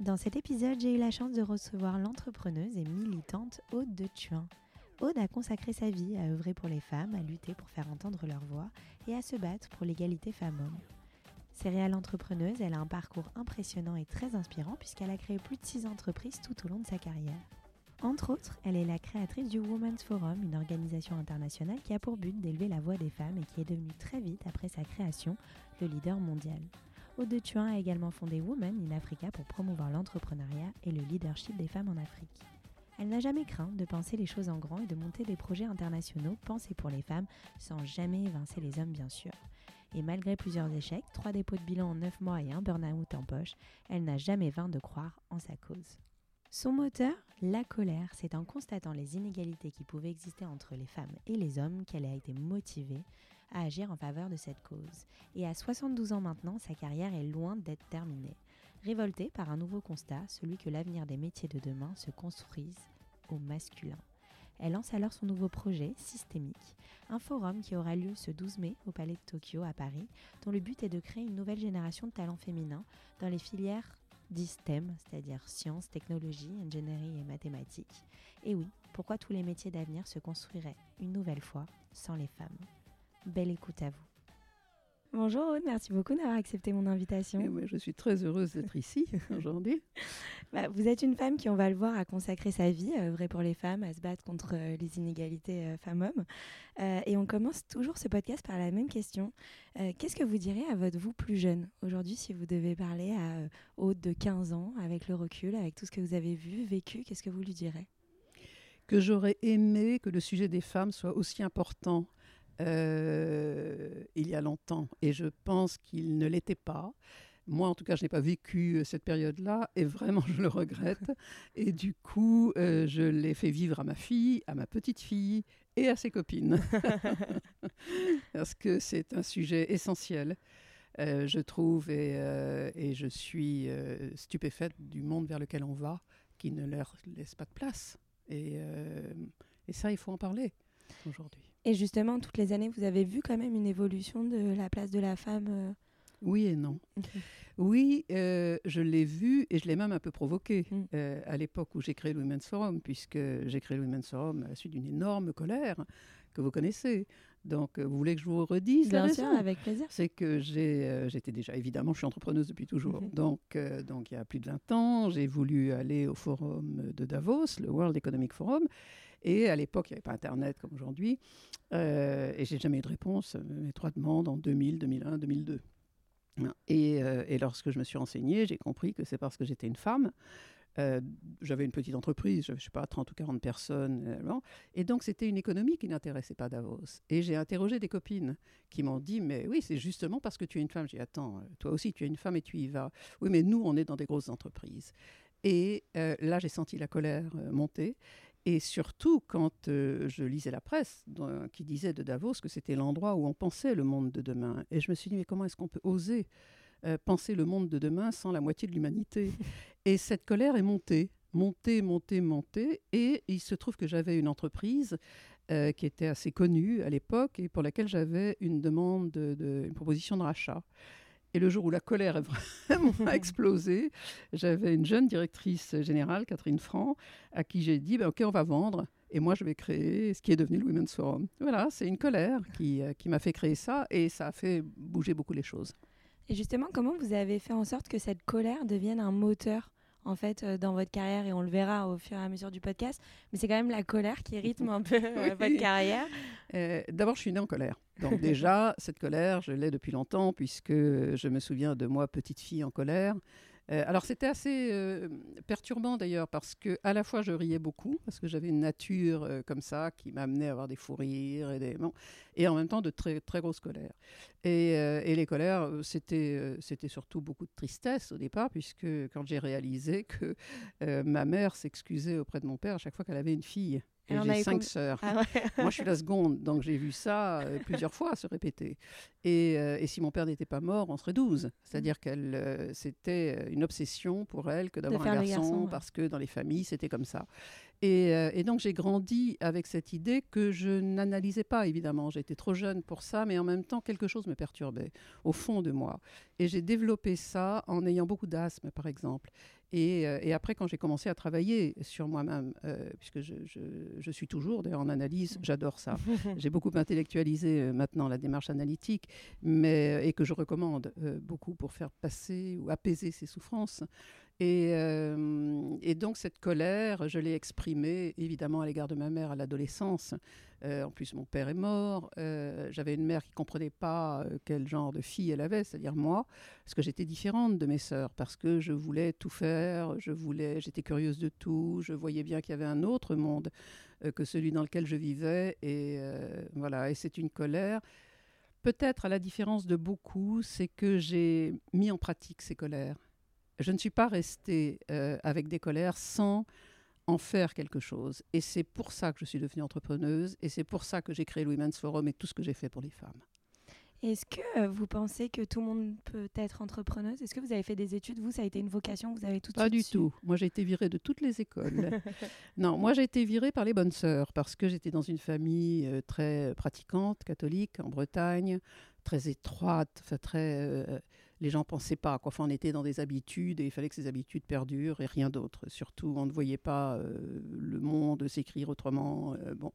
Dans cet épisode, j'ai eu la chance de recevoir l'entrepreneuse et militante Aude de Thuin. Aude a consacré sa vie à œuvrer pour les femmes, à lutter pour faire entendre leur voix et à se battre pour l'égalité femmes-hommes. Céréale entrepreneuse, elle a un parcours impressionnant et très inspirant puisqu'elle a créé plus de 6 entreprises tout au long de sa carrière. Entre autres, elle est la créatrice du Women's Forum, une organisation internationale qui a pour but d'élever la voix des femmes et qui est devenue très vite, après sa création, le leader mondial. Aude de Thuin a également fondé Women in Africa pour promouvoir l'entrepreneuriat et le leadership des femmes en Afrique. Elle n'a jamais craint de penser les choses en grand et de monter des projets internationaux pensés pour les femmes sans jamais évincer les hommes bien sûr. Et malgré plusieurs échecs, trois dépôts de bilan en 9 mois et un burn-out en poche, elle n'a jamais vain de croire en sa cause. Son moteur, la colère, c'est en constatant les inégalités qui pouvaient exister entre les femmes et les hommes qu'elle a été motivée à agir en faveur de cette cause. Et à 72 ans maintenant, sa carrière est loin d'être terminée. Révoltée par un nouveau constat, celui que l'avenir des métiers de demain se construise au masculin. Elle lance alors son nouveau projet, Systémique, un forum qui aura lieu ce 12 mai au Palais de Tokyo à Paris, dont le but est de créer une nouvelle génération de talents féminins dans les filières STEM, c'est-à-dire sciences, technologies, ingénierie et mathématiques. Et oui, pourquoi tous les métiers d'avenir se construiraient une nouvelle fois sans les femmes? Belle écoute à vous. Bonjour Aude, merci beaucoup d'avoir accepté mon invitation. je suis très heureuse d'être ici aujourd'hui. Bah, vous êtes une femme qui, on va le voir, a consacré sa vie à œuvrer pour les femmes, à se battre contre euh, les inégalités euh, femmes-hommes. Euh, et on commence toujours ce podcast par la même question. Qu'est-ce que vous direz à votre vous plus jeune? Aujourd'hui si vous devez parler à Aude de 15 ans, avec le recul, avec tout ce que vous avez vu, vécu, qu'est-ce que vous lui direz? Que j'aurais aimé que le sujet des femmes soit aussi important euh, il y a longtemps. Et je pense qu'il ne l'était pas. Moi, en tout cas, je n'ai pas vécu euh, cette période-là et vraiment, je le regrette. Et du coup, euh, je l'ai fait vivre à ma fille, à ma petite fille et à ses copines. Parce que c'est un sujet essentiel, je trouve, et, et je suis stupéfaite du monde vers lequel on va, qui ne leur laisse pas de place. Et, et ça, il faut en parler aujourd'hui. Et justement, toutes les années, vous avez vu quand même une évolution de la place de la femme euh Oui et non. Oui, euh, je l'ai vu et je l'ai même un peu provoqué mm. euh, à l'époque où j'ai créé le Women's Forum, puisque j'ai créé le Women's Forum à la suite d'une énorme colère que vous connaissez. Donc, vous voulez que je vous redise Bien sûr, avec plaisir. C'est que j'étais déjà, évidemment, je suis entrepreneuse depuis toujours. Mm-hmm. Donc, donc, il y a plus de 20 ans, j'ai voulu aller au forum de Davos, le World Economic Forum. Et à l'époque, il n'y avait pas Internet comme aujourd'hui. Euh, et j'ai jamais eu de réponse. Mes trois demandes en 2000, 2001, 2002. Et, euh, lorsque je me suis renseignée, j'ai compris que c'est parce que j'étais une femme. Euh, j'avais une petite entreprise, je ne sais pas, 30 ou 40 personnes. Euh, et donc, c'était une économie qui n'intéressait pas Davos. Et j'ai interrogé des copines qui m'ont dit, mais oui, c'est justement parce que tu es une femme. J'ai dit, attends, toi aussi, tu es une femme et tu y vas. Oui, mais nous, on est dans des grosses entreprises. Et là, j'ai senti la colère monter. Et surtout quand euh, je lisais la presse qui disait de Davos que c'était l'endroit où on pensait le monde de demain. Et je me suis dit, mais comment est-ce qu'on peut oser euh, penser le monde de demain sans la moitié de l'humanité? Et cette colère est montée, montée, montée, montée. Et il se trouve que j'avais une entreprise euh, qui était assez connue à l'époque et pour laquelle j'avais une demande, de, une proposition de rachat. Et le jour où la colère a vraiment explosé, j'avais une jeune directrice générale, Catherine Franc, à qui j'ai dit ben, Ok, on va vendre. Et moi, je vais créer ce qui est devenu le Women's Forum. Voilà, c'est une colère qui, euh, qui m'a fait créer ça et ça a fait bouger beaucoup les choses. Et justement, comment vous avez fait en sorte que cette colère devienne un moteur en fait euh, dans votre carrière et on le verra au fur et à mesure du podcast. Mais c'est quand même la colère qui rythme un peu euh, votre carrière. Euh, d'abord, je suis née en colère. Donc déjà, cette colère, je l'ai depuis longtemps puisque je me souviens de moi, petite fille en colère. Euh, alors c'était assez euh, perturbant d'ailleurs parce que à la fois je riais beaucoup parce que j'avais une nature euh, comme ça qui m'amenait à avoir des fous rires et des et en même temps de très très grosses colères. Et, et les colères c'était c'était surtout beaucoup de tristesse au départ puisque quand j'ai réalisé que ma mère s'excusait auprès de mon père à chaque fois qu'elle avait une fille. Et j'ai cinq sœurs. Ah Moi, je suis la seconde, donc j'ai vu ça euh, plusieurs fois se répéter. Et, euh, et si mon père n'était pas mort, on serait douze. C'est-à-dire qu'elle, euh, c'était une obsession pour elle que d'avoir un garçon, parce que dans les familles, c'était comme ça. Et, et donc, j'ai grandi avec cette idée que je n'analysais pas, évidemment. J'étais trop jeune pour ça, mais en même temps, quelque chose me perturbait au fond de moi. Et j'ai développé ça en ayant beaucoup d'asthme, par exemple. Euh, et, après, quand j'ai commencé à travailler sur moi-même, euh, puisque je, suis toujours d'ailleurs en analyse, j'adore ça. j'ai beaucoup intellectualisé euh, maintenant la démarche analytique, mais, et que je recommande beaucoup pour faire passer ou apaiser ces souffrances. Et, et, donc cette colère, je l'ai exprimée évidemment à l'égard de ma mère à l'adolescence. en plus, mon père est mort. J'avais une mère qui ne comprenait pas quel genre de fille elle avait, c'est-à-dire moi, parce que j'étais différente de mes sœurs, parce que je voulais tout faire, je voulais, j'étais curieuse de tout, je voyais bien qu'il y avait un autre monde que celui dans lequel je vivais. Et voilà, et c'est une colère. Peut-être à la différence de beaucoup, c'est que j'ai mis en pratique ces colères je ne suis pas restée euh, avec des colères sans en faire quelque chose. Et c'est pour ça que je suis devenue entrepreneuse et c'est pour ça que j'ai créé le Women's Forum et tout ce que j'ai fait pour les femmes. Est-ce que euh, vous pensez que tout le monde peut être entrepreneuse? Est-ce que vous avez fait des études? Vous, ça a été une vocation Vous avez tout Pas du tout. Moi, j'ai été virée de toutes les écoles. non, moi, j'ai été virée par les bonnes sœurs parce que j'étais dans une famille euh, très pratiquante, catholique, en Bretagne, très étroite, très les gens pensaient pas. Quoi. Enfin, on était dans des habitudes et il fallait que ces habitudes perdurent et rien d'autre. Surtout, on ne voyait pas euh, le monde s'écrire autrement. Euh, bon.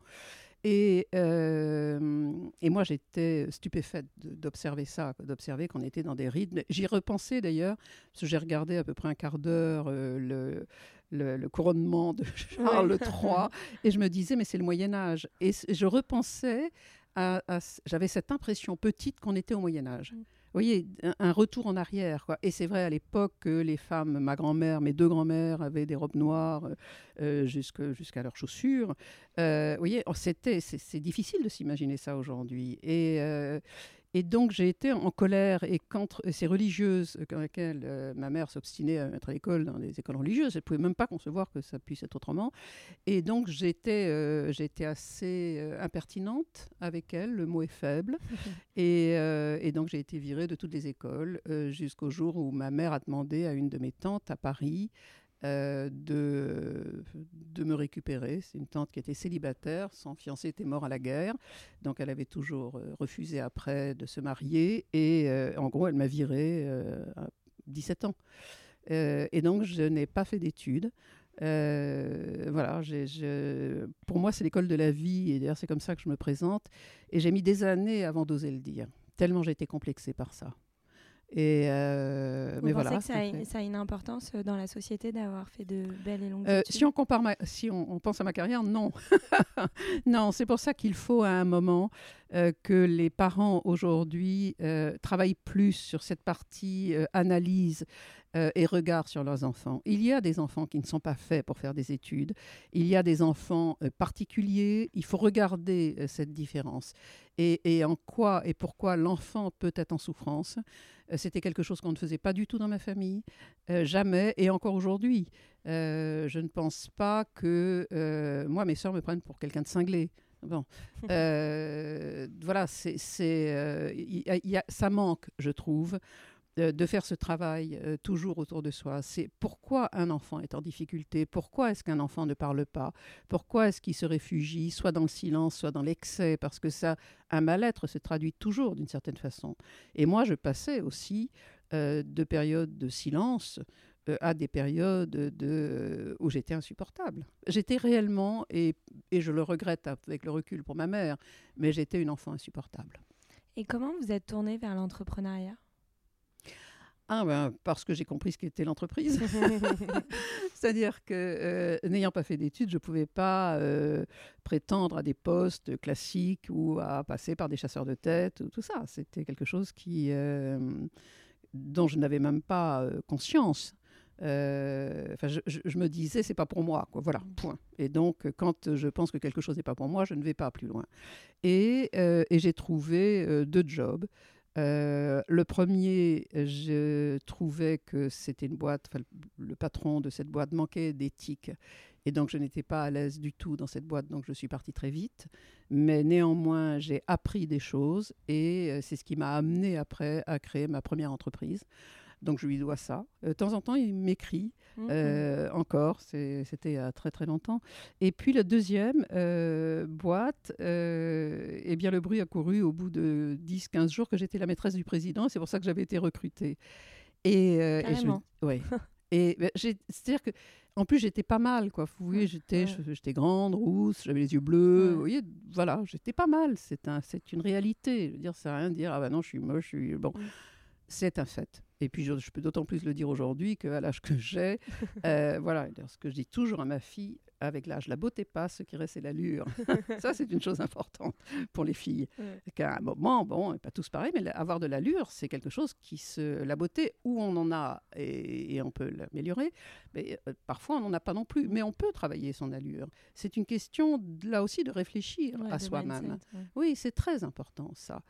Et, euh, et moi, j'étais stupéfaite d'observer ça, d'observer qu'on était dans des rythmes. J'y repensais d'ailleurs, parce que j'ai regardé à peu près un quart d'heure le, le, couronnement de Charles III, et je me disais, mais c'est le Moyen Âge. Et je repensais à, j'avais cette impression petite qu'on était au Moyen Âge. Mm voyez, un, retour en arrière. Et c'est vrai à l'époque que les femmes, ma grand-mère, mes deux grand-mères avaient des robes noires euh, euh, jusqu'à leurs chaussures. Euh, vous voyez, oh, c'était, c'est difficile de s'imaginer ça aujourd'hui. Et, et donc j'ai été en colère et quand ces religieuses, dans lesquelles euh, ma mère s'obstinait à mettre à l'école dans des écoles religieuses, elle ne pouvait même pas concevoir que ça puisse être autrement. Et donc j'étais euh, assez euh, impertinente avec elle, le mot est faible. et, et, donc j'ai été virée de toutes les écoles jusqu'au jour où ma mère a demandé à une de mes tantes à Paris euh, de, de me récupérer. C'est une tante qui était célibataire, son fiancé était mort à la guerre, donc elle avait toujours euh, refusé après de se marier et euh, en gros elle m'a viré à 17 ans. et donc je n'ai pas fait d'études. voilà, pour moi c'est l'école de la vie et d'ailleurs c'est comme ça que je me présente. Et j'ai mis des années avant d'oser le dire, tellement j'ai été complexée par ça. Et euh, Vous mais voilà, que ça a, ça a, une importance euh, dans la société d'avoir fait de belles et longues euh, Si on compare, si on, pense à ma carrière, non, non. C'est pour ça qu'il faut à un moment euh, que les parents aujourd'hui travaillent plus sur cette partie analyse et regard sur leurs enfants. Il y a des enfants qui ne sont pas faits pour faire des études. Il y a des enfants particuliers. Il faut regarder cette différence et, et en quoi et pourquoi l'enfant peut être en souffrance. Euh, c'était quelque chose qu'on ne faisait pas du tout dans ma famille, euh, jamais, et encore aujourd'hui. Euh, je ne pense pas que moi, mes soeurs me prennent pour quelqu'un de cinglé. Bon, voilà, c'est, ça manque, je trouve, de, faire ce travail euh, toujours autour de soi. C'est pourquoi un enfant est en difficulté, pourquoi est-ce qu'un enfant ne parle pas, pourquoi est-ce qu'il se réfugie, soit dans le silence, soit dans l'excès, parce que ça, un mal-être se traduit toujours d'une certaine façon. Et moi, je passais aussi euh, de périodes de silence euh, à des périodes de, où j'étais insupportable. J'étais réellement, et, et je le regrette avec le recul pour ma mère, mais j'étais une enfant insupportable. Et comment vous êtes tournée vers l'entrepreneuriat? Ah ben, parce que j'ai compris ce qu'était l'entreprise. C'est-à-dire que euh, n'ayant pas fait d'études, je ne pouvais pas euh, prétendre à des postes classiques ou à passer par des chasseurs de tête, ou tout ça. C'était quelque chose qui, euh, dont je n'avais même pas conscience. Je, je, me disais, c'est pas pour moi, quoi. Voilà, mm. point. Et donc, quand je pense que quelque chose n'est pas pour moi, je ne vais pas plus loin. Et, et j'ai trouvé deux jobs. Le premier, je trouvais que c'était une boîte, le patron de cette boîte manquait d'éthique. Et donc, je n'étais pas à l'aise du tout dans cette boîte, donc je suis partie très vite. Mais néanmoins, j'ai appris des choses et c'est ce qui m'a amené après à créer ma première entreprise. Donc je lui dois ça. Euh, de temps en temps, il m'écrit mmh, euh, encore. C'était il y a très très longtemps. Et puis la deuxième euh, boîte, eh bien le bruit a couru au bout de 10-15 jours que j'étais la maîtresse du président. C'est pour ça que j'avais été recrutée. Et, et ouais. Et ben, c'est-à-dire que, en plus, j'étais pas mal, quoi. Vous voyez, j'étais, j'étais grande, rousse, j'avais les yeux bleus. Vous voyez, voilà, j'étais pas mal. C'est un, c'est une réalité. Je veux dire, ça rien de dire, ah ben non, je suis moche, je suis bon. Mmh. C'est un fait. Et puis, je, peux d'autant plus le dire aujourd'hui qu'à l'âge que j'ai, euh, voilà, ce que je dis toujours à ma fille, avec l'âge, la beauté passe, ce qui reste, c'est l'allure. ça, c'est une chose importante pour les filles. Qu'à un moment, bon, pas tous pareil, mais avoir de l'allure, c'est quelque chose qui se. La beauté, où on en a et, on peut l'améliorer, mais euh, parfois on n'en a pas non plus. Mais on peut travailler son allure. C'est une question, là aussi, de réfléchir à soi-même. Oui, c'est très important, ça.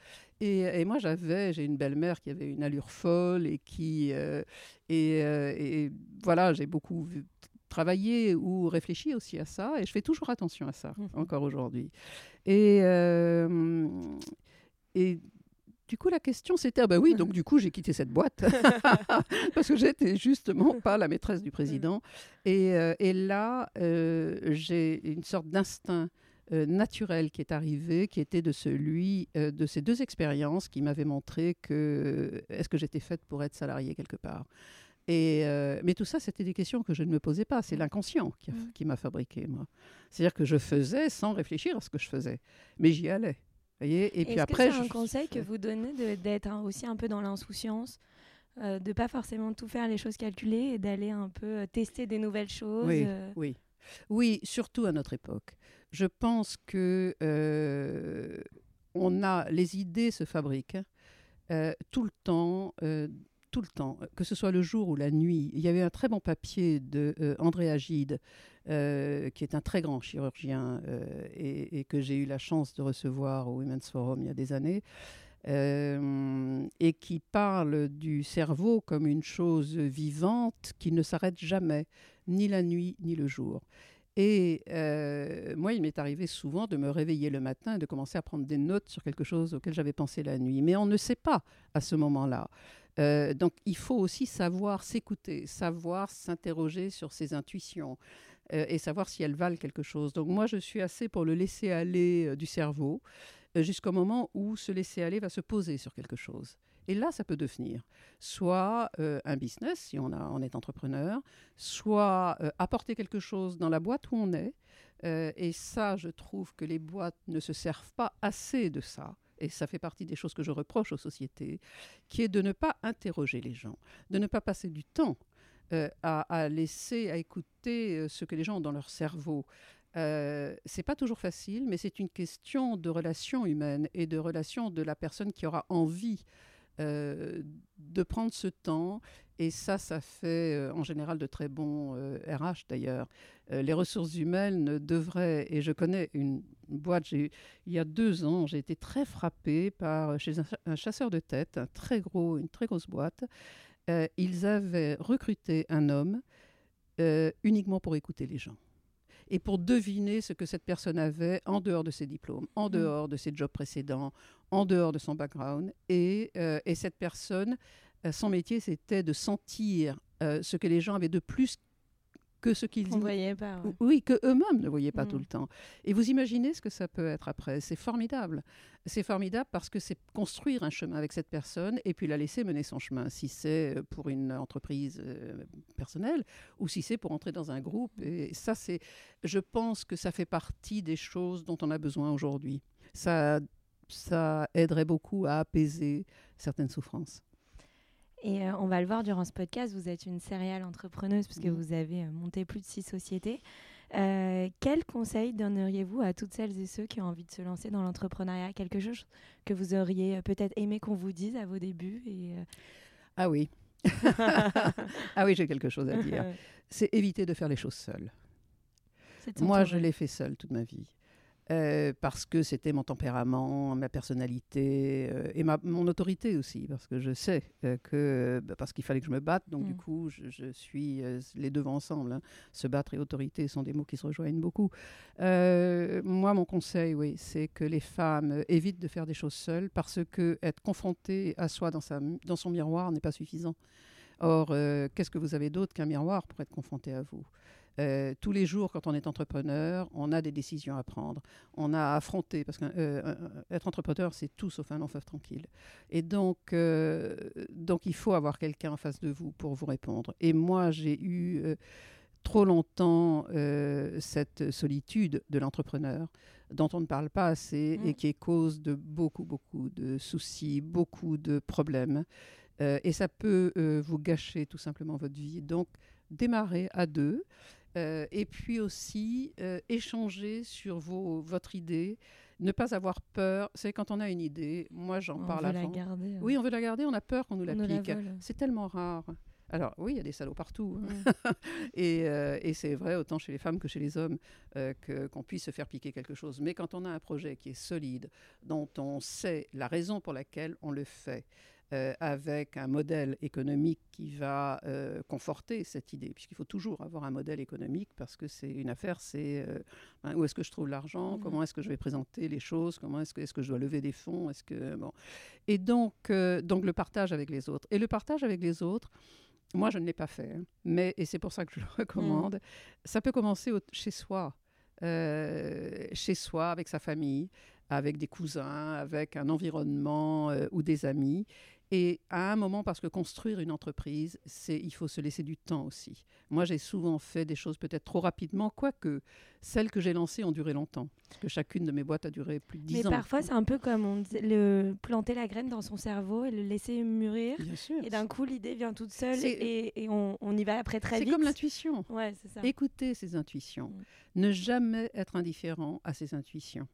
Et, moi, j'avais, j'ai une belle-mère qui avait une allure folle et qui. Euh, et, euh, et, voilà, j'ai beaucoup vu, travaillé ou réfléchi aussi à ça et je fais toujours attention à ça, mmh encore aujourd'hui. Et, et du coup, la question, c'était, ah ben oui, donc du coup, j'ai quitté cette boîte parce que j'étais justement pas la maîtresse du président. Et, et là, j'ai une sorte d'instinct euh, naturel qui est arrivé, qui était de celui euh, de ces deux expériences qui m'avaient montré que est-ce que j'étais faite pour être salariée quelque part. Et, euh, mais tout ça, c'était des questions que je ne me posais pas. C'est l'inconscient qui, mmh. qui m'a fabriqué, moi. C'est-à-dire que je faisais sans réfléchir à ce que je faisais, mais j'y allais. Voyez et puis après, c'est un conseil que vous donnez d'être aussi un peu dans l'insouciance, de de pas forcément tout faire les choses calculées et d'aller un peu tester des nouvelles choses. Oui, oui. Oui, surtout à notre époque. Je pense que euh, on a les idées se fabriquent euh, tout le temps. Euh, tout le temps, que ce soit le jour ou la nuit. Il y avait un très bon papier de André Agide, qui est un très grand chirurgien et, que j'ai eu la chance de recevoir au Women's Forum il y a des années, et qui parle du cerveau comme une chose vivante qui ne s'arrête jamais, ni la nuit ni le jour. Et euh, moi, il m'est arrivé souvent de me réveiller le matin et de commencer à prendre des notes sur quelque chose auquel j'avais pensé la nuit. Mais on ne sait pas à ce moment-là. Euh, donc, il faut aussi savoir s'écouter, savoir s'interroger sur ses intuitions euh, et savoir si elles valent quelque chose. Donc, moi, je suis assez pour le laisser aller du cerveau jusqu'au moment où ce laisser aller va se poser sur quelque chose. Et là, ça peut devenir soit euh, un business, si on, est entrepreneur, soit euh, apporter quelque chose dans la boîte où on est. Euh, et ça, je trouve que les boîtes ne se servent pas assez de ça et ça fait partie des choses que je reproche aux sociétés, qui est de ne pas interroger les gens, de ne pas passer du temps à, à, laisser, à écouter ce que les gens ont dans leur cerveau. Euh, c'est pas toujours facile, mais c'est une question de relation humaine et de relation de la personne qui aura envie euh, de prendre ce temps. Et ça, ça fait euh, en général de très bons RH euh, d'ailleurs. les ressources humaines devraient, et je connais une, boîte, il y a deux ans, j'ai été très frappée par, chez un, chasseur de tête, un très gros, une très grosse boîte. ils avaient recruté un homme uniquement pour écouter les gens et pour deviner ce que cette personne avait en dehors de ses diplômes, en mmh. dehors de ses jobs précédents, en dehors de son background. Et, euh, cette personne, euh, son métier, c'était de sentir euh, ce que les gens avaient de plus que ce qu'ils ne voyaient pas. Oui, que eux-mêmes ne voyaient pas tout mm. le temps. Et vous imaginez ce que ça peut être après. C'est formidable. C'est formidable parce que c'est construire un chemin avec cette personne et puis la laisser mener son chemin. Si c'est euh, pour une entreprise euh, personnelle ou si c'est pour entrer dans un groupe. Et ça, c'est. Je pense que ça fait partie des choses dont on a besoin aujourd'hui. Ça, ça aiderait beaucoup à apaiser certaines souffrances. Et euh, on va le voir durant ce podcast, vous êtes une céréale entrepreneuse puisque mmh. vous avez euh, monté plus de six sociétés. Euh, quel conseil donneriez-vous à toutes celles et ceux qui ont envie de se lancer dans l'entrepreneuriat? Quelque chose que vous auriez peut-être aimé qu'on vous dise à vos débuts et, Ah oui. ah oui, j'ai quelque chose à dire. C'est éviter de faire les choses seules. Moi, je l'ai fait seule toute ma vie. Euh, parce que c'était mon tempérament, ma personnalité euh, et ma, mon autorité aussi, parce que je sais euh, que bah, parce qu'il fallait que je me batte, donc du mm. coup je, suis les deux ensemble. Hein. Se battre et autorité sont des mots qui se rejoignent beaucoup. moi, mon conseil, oui, c'est que les femmes évitent de faire des choses seules, parce que être confrontée à soi dans, sa, dans son miroir n'est pas suffisant. Or, qu'est-ce que vous avez d'autre qu'un miroir pour être confronté à vous? Euh, tous les jours, quand on est entrepreneur, on a des décisions à prendre. On a à affronter, parce qu'être euh, entrepreneur, c'est tout sauf un long fleuve tranquille. Et donc, euh, donc, il faut avoir quelqu'un en face de vous pour vous répondre. Et moi, j'ai eu trop longtemps cette solitude de l'entrepreneur dont on ne parle pas assez et mmh. qui est cause de beaucoup, beaucoup de soucis, beaucoup de problèmes. et ça peut vous gâcher tout simplement votre vie. Donc, démarrer à deux. Euh, et puis aussi euh, échanger sur vos, votre idée, ne pas avoir peur. C'est quand on a une idée, moi j'en parle avant. On veut la garder. Oui, on veut la garder, on a peur qu'on nous la pique. C'est tellement rare. Alors oui, il y a des salauds partout. Hein. et, euh, et c'est vrai autant chez les femmes que chez les hommes que, qu'on puisse se faire piquer quelque chose. Mais quand on a un projet qui est solide, dont on sait la raison pour laquelle on le fait, euh, avec un modèle économique qui va euh, conforter cette idée, puisqu'il faut toujours avoir un modèle économique, parce que c'est une affaire, c'est euh, ben, où est-ce que je trouve l'argent, mmh. comment est-ce que je vais présenter les choses, comment est-ce que, est que je dois lever des fonds, est-ce que bon. Et donc, donc le partage avec les autres. Et le partage avec les autres, moi je ne l'ai pas fait, hein, mais et c'est pour ça que je le recommande. Mmh. Ça peut commencer chez soi. chez soi, avec sa famille, avec des cousins, avec un environnement ou des amis. Et à un moment, parce que construire une entreprise, c'est il faut se laisser du temps aussi. Moi, j'ai souvent fait des choses peut-être trop rapidement, quoique celles que j'ai lancées ont duré longtemps. Parce que chacune de mes boîtes a duré plus de 10 ans. Mais parfois, c'est un peu comme on le planter la graine dans son cerveau et le laisser mûrir. Bien sûr. Et d'un coup, l'idée vient toute seule et, et on, on, y va après très vite. C'est comme l'intuition. Ouais, c'est ça. Écoutez ses intuitions. Mm. Ne jamais être indifférent à ses intuitions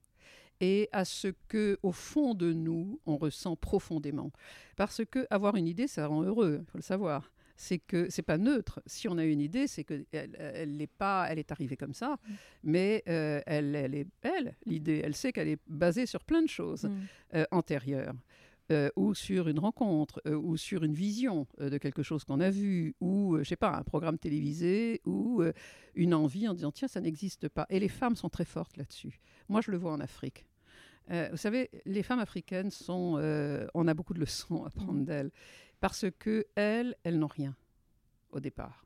et à ce que, au fond de nous, on ressent profondément. Parce que avoir une idée, ça rend heureux, il faut le savoir. C'est que c'est pas neutre. Si on a une idée, c'est que elle, n'est pas, elle est arrivée comme ça, mm. mais euh, elle, elle est belle l'idée. Elle sait qu'elle est basée sur plein de choses mm. euh, antérieures. Euh, ou sur une rencontre, ou sur une vision de quelque chose qu'on a vu, ou, je sais pas, un programme télévisé, ou une envie en disant, tiens, ça n'existe pas. Et les femmes sont très fortes là-dessus. Moi, je le vois en Afrique. Euh, vous savez, les femmes africaines sont. Euh, on a beaucoup de leçons à prendre d'elles parce que elles, elles n'ont rien au départ.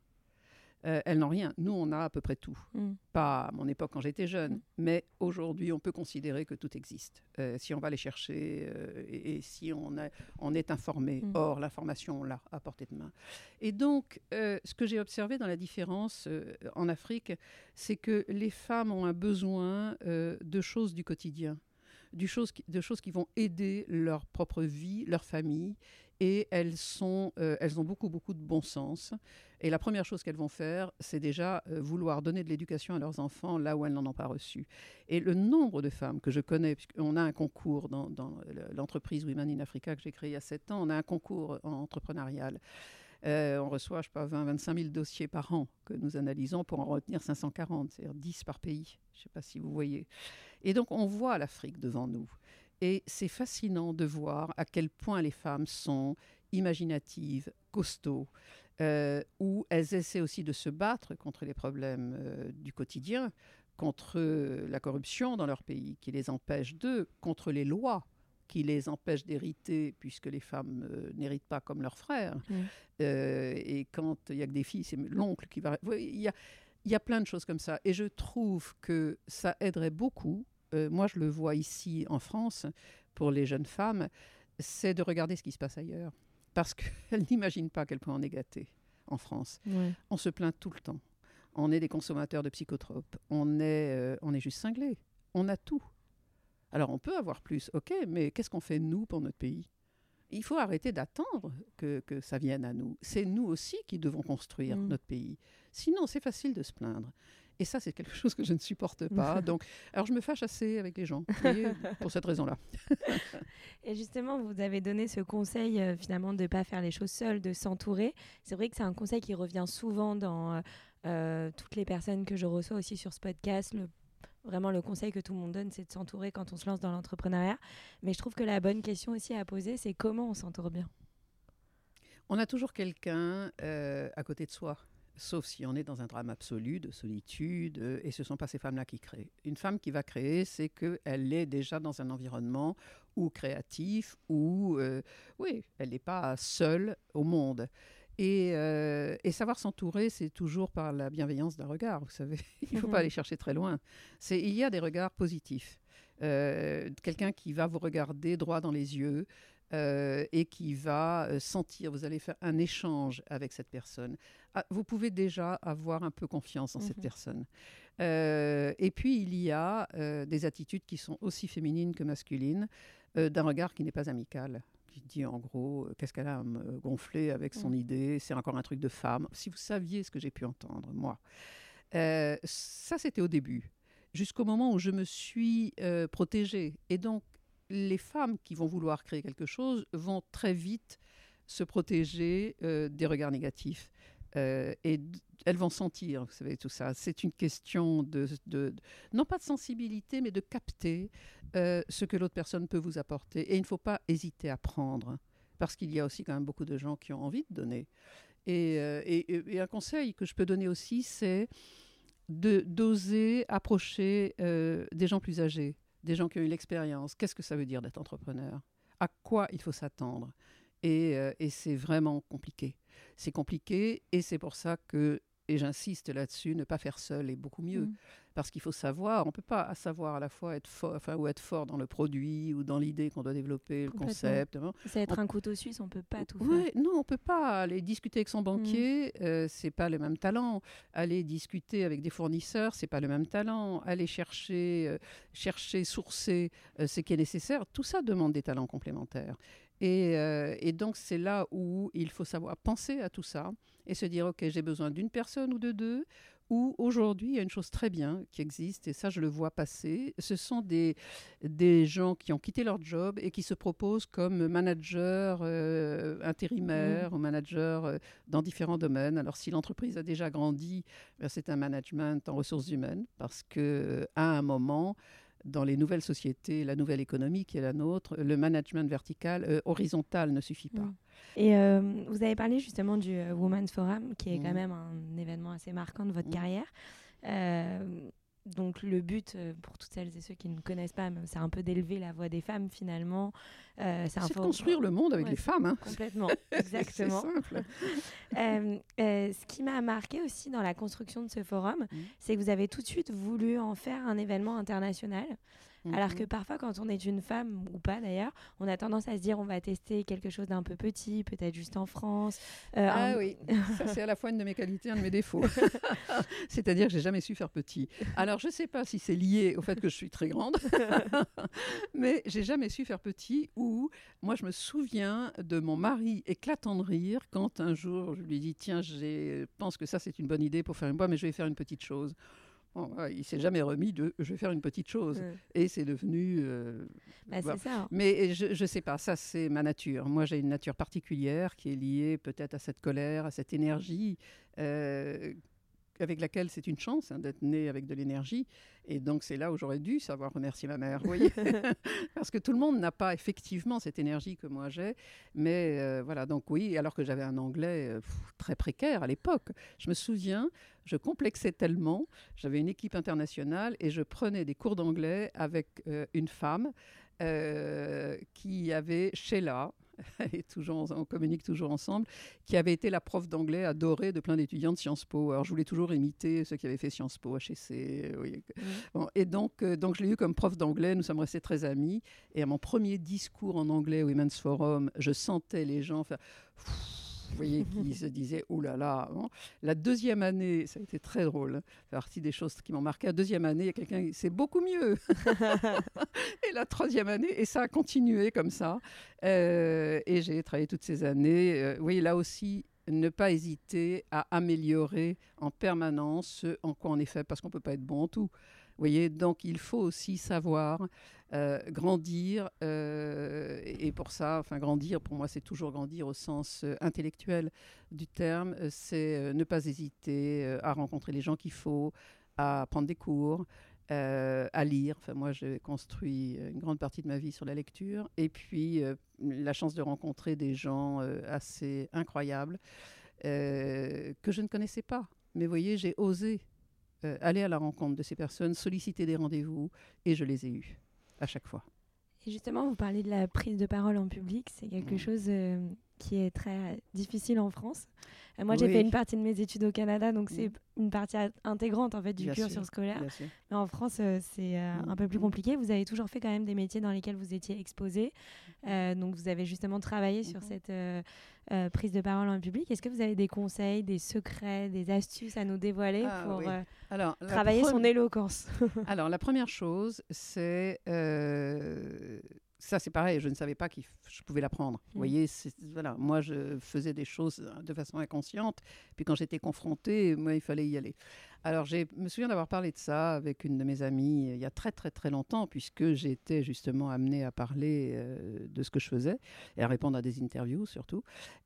Euh, elles n'ont rien. Nous, on a à peu près tout. Mm. Pas à mon époque quand j'étais jeune, mm. mais aujourd'hui, on peut considérer que tout existe. si on va les chercher et, si on, on est informé. Or, l'information, on l'a à portée de main. Et donc, ce que j'ai observé dans la différence en Afrique, c'est que les femmes ont un besoin de choses du quotidien du chose de choses qui vont aider leur propre vie, leur famille. Et elles, sont, euh, elles ont beaucoup, beaucoup de bon sens. Et la première chose qu'elles vont faire, c'est déjà euh, vouloir donner de l'éducation à leurs enfants là où elles n'en ont pas reçu. Et le nombre de femmes que je connais, puisqu'on a un concours dans, l'entreprise Women in Africa que j'ai créée il y a 7 ans, on a un concours entrepreneurial. Euh, on reçoit, je sais pas, 20, 25 000 dossiers par an que nous analysons pour en retenir 540, c'est-à-dire 10 par pays. Je ne sais pas si vous voyez. Et donc on voit l'Afrique devant nous. Et c'est fascinant de voir à quel point les femmes sont imaginatives, costauds, euh, où elles essaient aussi de se battre contre les problèmes euh, du quotidien, contre la corruption dans leur pays qui les empêche d'eux, contre les lois qui les empêchent d'hériter, puisque les femmes euh, n'héritent pas comme leurs frères. Mmh. et quand il y a que des filles, c'est l'oncle qui va... Il y a, il y a plein de choses comme ça. Et je trouve que ça aiderait beaucoup. Euh, moi, je le vois ici en France, pour les jeunes femmes, c'est de regarder ce qui se passe ailleurs. Parce qu'elles n'imaginent pas à quel point on est gâté en France. On se plaint tout le temps. On est des consommateurs de psychotropes. On est, euh, on est juste cinglés. On a tout. Alors, on peut avoir plus, ok, mais qu'est-ce qu'on fait, nous, pour notre pays? Il faut arrêter d'attendre que, que, ça vienne à nous. C'est nous aussi qui devons construire mm. notre pays. Sinon, c'est facile de se plaindre. Et ça, c'est quelque chose que je ne supporte pas. Donc, alors je me fâche assez avec les gens, pour cette raison-là. et justement, vous avez donné ce conseil euh, finalement de ne pas faire les choses seules, de s'entourer. C'est vrai que c'est un conseil qui revient souvent dans euh, euh, toutes les personnes que je reçois aussi sur ce podcast. Le, vraiment, le conseil que tout le monde donne, c'est de s'entourer quand on se lance dans l'entrepreneuriat. Mais je trouve que la bonne question aussi à poser, c'est comment on s'entoure bien? On a toujours quelqu'un à côté de soi sauf si on est dans un drame absolu de solitude, euh, et ce ne sont pas ces femmes-là qui créent. Une femme qui va créer, c'est qu'elle est déjà dans un environnement ou créatif, ou, euh, oui, elle n'est pas seule au monde. Et, euh, et savoir s'entourer, c'est toujours par la bienveillance d'un regard, vous savez. Il ne faut pas aller chercher très loin. Il y a des regards positifs. Quelqu'un qui va vous regarder droit dans les yeux, euh, et qui va euh, sentir, vous allez faire un échange avec cette personne. Ah, vous pouvez déjà avoir un peu confiance en cette mhm. personne. Euh, et puis, il y a des attitudes qui sont aussi féminines que masculines, d'un regard qui n'est pas amical qui dit en gros qu'est-ce qu'elle a à me gonfler avec son idée, c'est encore un truc de femme. Si vous saviez ce que j'ai pu entendre, moi. ça, c'était au début, jusqu'au moment où je me suis protégée. Et donc, les femmes qui vont vouloir créer quelque chose vont très vite se protéger euh, des regards négatifs. Euh, et elles vont sentir, vous savez, tout ça. C'est une question de, non pas de sensibilité, mais de capter euh, ce que l'autre personne peut vous apporter. Et il ne faut pas hésiter à prendre, parce qu'il y a aussi quand même beaucoup de gens qui ont envie de donner. Et, et un conseil que je peux donner aussi, c'est d'oser approcher des gens plus âgés des gens qui ont eu l'expérience. Qu'est-ce que ça veut dire d'être entrepreneur? À quoi il faut s'attendre? Euh, et, c'est vraiment compliqué. C'est compliqué et c'est pour ça que et j'insiste là-dessus, ne pas faire seul est beaucoup mieux. Mm. Parce qu'il faut savoir, on ne peut pas savoir à la fois être fort, enfin, ou être fort dans le produit ou dans l'idée qu'on doit développer, le concept. C'est être un couteau suisse, on ne peut pas tout faire. Non, on ne peut pas aller discuter avec son banquier, mm. euh, c'est pas le même talent. Aller discuter avec des fournisseurs, c'est pas le même talent. Aller chercher, euh, chercher, sourcer euh, ce qui est nécessaire, tout ça demande des talents complémentaires. Et, et donc c'est là où il faut savoir penser à tout ça et se dire, OK, j'ai besoin d'une personne ou de deux, ou aujourd'hui, il y a une chose très bien qui existe, et ça, je le vois passer. Ce sont des, des gens qui ont quitté leur job et qui se proposent comme managers euh, intérimaires mmh. ou managers euh, dans différents domaines. Alors, si l'entreprise a déjà grandi, ben, c'est un management en ressources humaines, parce qu'à un moment, dans les nouvelles sociétés, la nouvelle économie qui est la nôtre, le management vertical, euh, horizontal ne suffit pas. Mm. Et euh, vous avez parlé justement du euh, Women's Forum, qui est quand mm. même un événement assez marquant de votre mm. carrière. Donc le but, euh, pour toutes celles et ceux qui ne connaissent pas, c'est un peu d'élever la voix des femmes finalement. Euh, c'est de construire le monde avec les femmes. Hein. Complètement, exactement. Euh, ce qui m'a marqué aussi dans la construction de ce forum, mmh. c'est que vous avez tout de suite voulu en faire un événement international. Alors que mhm. parfois, quand on est une femme, ou pas d'ailleurs, on a tendance à se dire on va tester quelque chose d'un peu petit, peut-être juste en France. Euh, ah oui, ça c'est à la fois une de mes qualités, un de mes défauts. C'est-à-dire que j'ai jamais su faire petit. Alors je ne sais pas si c'est lié au fait que je suis très grande, mais j'ai jamais su faire petit. Ou moi je me souviens de mon mari éclatant de rire quand un jour je lui dis tiens, je pense que ça c'est une bonne idée pour faire une boîte, mais je vais faire une petite chose. Il il s'est jamais remis de je vais faire une petite chose. Et c'est devenu. Euh, bah, ça. Mais je ne sais pas, ça c'est ma nature. Moi j'ai une nature particulière qui est liée peut-être à cette colère, à cette énergie euh, avec laquelle c'est une chance hein, d'être né avec de l'énergie. Et donc, c'est là où j'aurais dû savoir remercier ma mère, vous voyez Parce que tout le monde n'a pas effectivement cette énergie que moi j'ai. Mais euh, voilà, donc oui, alors que j'avais un anglais euh, très précaire à l'époque. Je me souviens, je complexais tellement. J'avais une équipe internationale et je prenais des cours d'anglais avec euh, une femme qui avait Sheila, et toujours, on communique toujours ensemble, qui avait été la prof d'anglais adorée de plein d'étudiants de Sciences Po. Alors je voulais toujours imiter ceux qui avaient fait Sciences Po, HEC. Oui. Bon, et donc, euh, donc je l'ai eu comme prof d'anglais, nous sommes restés très amis. Et à mon premier discours en anglais au Women's Forum, je sentais les gens faire vous voyez, qui se disaient oh là là. Hein. La deuxième année, ça a été très drôle. Hein. C'est partie des choses qui m'ont marqué. La deuxième année, il y a quelqu'un qui c'est beaucoup mieux. et la troisième année, et ça a continué comme ça. Euh, et j'ai travaillé toutes ces années. Euh, vous voyez, là aussi, ne pas hésiter à améliorer en permanence ce en quoi on est fait, parce qu'on ne peut pas être bon en tout. Voyez, donc il faut aussi savoir euh, grandir, euh, et pour ça, enfin grandir, pour moi c'est toujours grandir au sens euh, intellectuel du terme, c'est ne pas hésiter à rencontrer les gens qu'il faut, à prendre des cours, à lire. Enfin, moi, j'ai construit une grande partie de ma vie sur la lecture. Et puis, la chance de rencontrer des gens assez incroyables que je ne connaissais pas. Mais vous voyez, j'ai osé aller à la rencontre de ces personnes, solliciter des rendez-vous, et je les ai eus à chaque fois. Et justement, vous parlez de la prise de parole en public, c'est quelque mm. chose euh, qui est très difficile en France. Euh, moi, j'ai fait une partie de mes études au Canada, donc c'est mm. une partie intégrante en fait du cursus scolaire. Mais en France, euh, c'est mm. un peu plus compliqué. Vous avez toujours fait quand même des métiers dans lesquels vous étiez exposé, donc vous avez justement travaillé sur cette euh, prise de parole en public. Est-ce que vous avez des conseils, des secrets, des astuces à nous dévoiler ah pour euh, Alors, travailler son éloquence? Alors, la première chose, c'est euh, ça, c'est pareil, je ne savais pas que je pouvais l'apprendre. Vous mmh. voyez, voilà, moi, je faisais des choses de façon inconsciente. Puis quand j'étais confrontée, moi, il fallait y aller. Alors, je me souviens d'avoir parlé de ça avec une de mes amies euh, il y a très, très, très longtemps, puisque j'étais justement amenée à parler euh, de ce que je faisais et à répondre à des interviews surtout.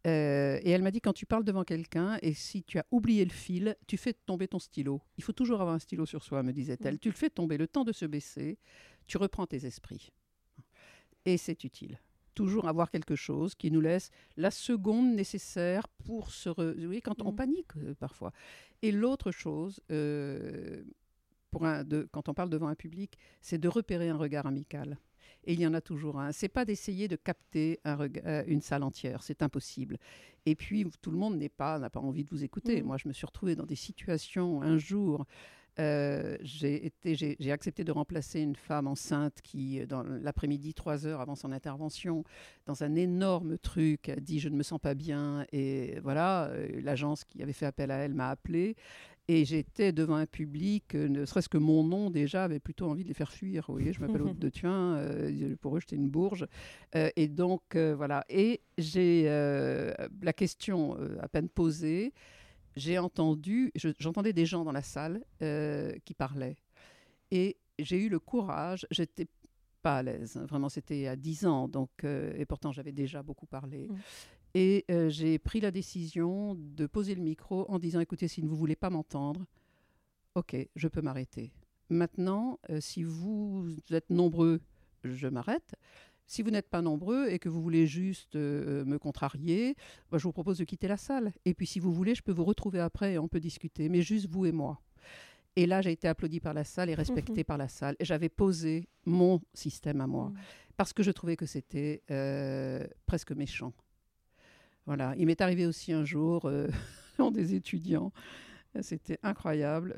Euh, et elle m'a dit quand tu parles devant quelqu'un et si tu as oublié le fil, tu fais tomber ton stylo. Il faut toujours avoir un stylo sur soi, me disait-elle. Mmh. Tu le fais tomber, le temps de se baisser, tu reprends tes esprits et c'est utile. Toujours avoir quelque chose qui nous laisse la seconde nécessaire pour se... Oui, quand on mm. panique euh, parfois. Et l'autre chose, euh, pour un, de, quand on parle devant un public, c'est de repérer un regard amical. Et il y en a toujours un. C'est pas d'essayer de capter un euh, une salle entière, c'est impossible. Et puis tout le monde n'est pas n'a pas envie de vous écouter. Mm. Moi, je me suis retrouvée dans des situations un jour euh, j'ai accepté de remplacer une femme enceinte qui, euh, dans l'après-midi, trois heures avant son intervention, dans un énorme truc, a dit je ne me sens pas bien. Et voilà, euh, l'agence qui avait fait appel à elle m'a appelé. Et j'étais devant un public, ne serait-ce que mon nom déjà avait plutôt envie de les faire fuir. Vous voyez, je m'appelle Aude de Thuin, pour eux j'étais une bourge. et donc voilà, et j'ai la question à peine posée j'ai entendu, j'entendais des gens dans la salle euh, qui parlaient. Et j'ai eu le courage, j'étais pas à l'aise, hein, vraiment c'était à 10 ans, donc, euh, et pourtant j'avais déjà beaucoup parlé. Mmh. Et euh, j'ai pris la décision de poser le micro en disant, écoutez, si vous ne voulez pas m'entendre, ok, je peux m'arrêter. Maintenant, si vous êtes nombreux, je m'arrête. Si vous n'êtes pas nombreux et que vous voulez juste euh, me contrarier, bah, je vous propose de quitter la salle. Et puis si vous voulez, je peux vous retrouver après et on peut discuter, mais juste vous et moi. Et là, j'ai été applaudi par la salle et respecté par la salle. Et j'avais posé mon système à moi, mm. parce que je trouvais que c'était euh, presque méchant. Voilà. Il m'est arrivé aussi un jour, euh, des étudiants, c'était incroyable,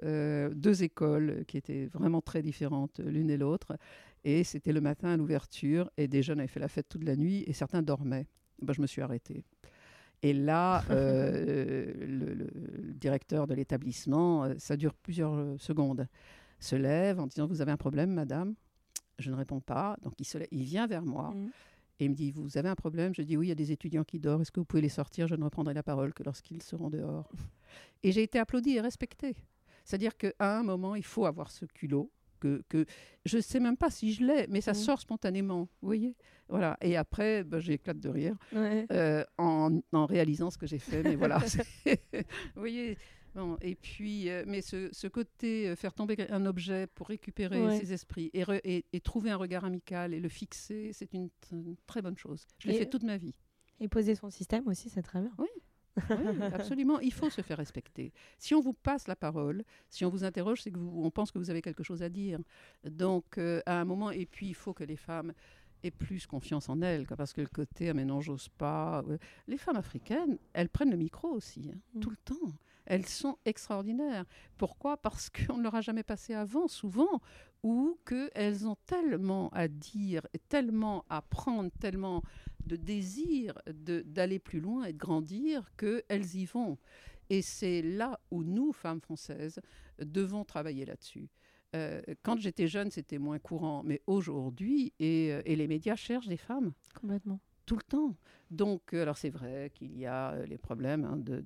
deux écoles qui étaient vraiment très différentes l'une et l'autre. Et c'était le matin à l'ouverture, et des jeunes avaient fait la fête toute la nuit, et certains dormaient. Ben, je me suis arrêtée. Et là, euh, le, directeur de l'établissement, euh, ça dure plusieurs euh, secondes, se lève en disant Vous avez un problème, madame? Je ne réponds pas. Donc il, se il vient vers moi mmh. et il me dit Vous avez un problème? Je dis Oui, il y a des étudiants qui dorment. Est-ce que vous pouvez les sortir? Je ne reprendrai la parole que lorsqu'ils seront dehors. et j'ai été applaudie et respectée. C'est-à-dire qu'à un moment, il faut avoir ce culot que, que je ne sais même pas si je l'ai, mais ça mmh. sort spontanément, vous voyez Voilà. Et après, ben, j'éclate de rire euh, en, en, réalisant ce que j'ai fait, mais voilà. vous voyez Bon, et puis, euh, mais ce, ce, côté euh, faire tomber un objet pour récupérer ses esprits et, et, trouver un regard amical et le fixer, c'est une, très bonne chose. Je l'ai fait toute ma vie. Et poser son système aussi, c'est très bien. Oui, oui, absolument. Il faut se faire respecter. Si on vous passe la parole, si on vous interroge, c'est qu'on pense que vous avez quelque chose à dire. Donc, euh, à un moment, et puis il faut que les femmes aient plus confiance en elles, parce que le côté, ah mais non, j'ose pas. les femmes africaines, elles prennent le micro aussi, hein, mm. tout le temps. Elles sont extraordinaires. Pourquoi? Parce qu'on ne leur a jamais passé avant, souvent, ou qu'elles ont tellement à dire, tellement à prendre, tellement de désir d'aller plus loin et de grandir qu'elles y vont. Et c'est là où nous, femmes françaises, devons travailler là-dessus. Euh, quand j'étais jeune, c'était moins courant, mais aujourd'hui, et, euh, les médias cherchent des femmes. Complètement tout le temps. Donc, euh, alors c'est vrai qu'il y a euh, les problèmes hein, de,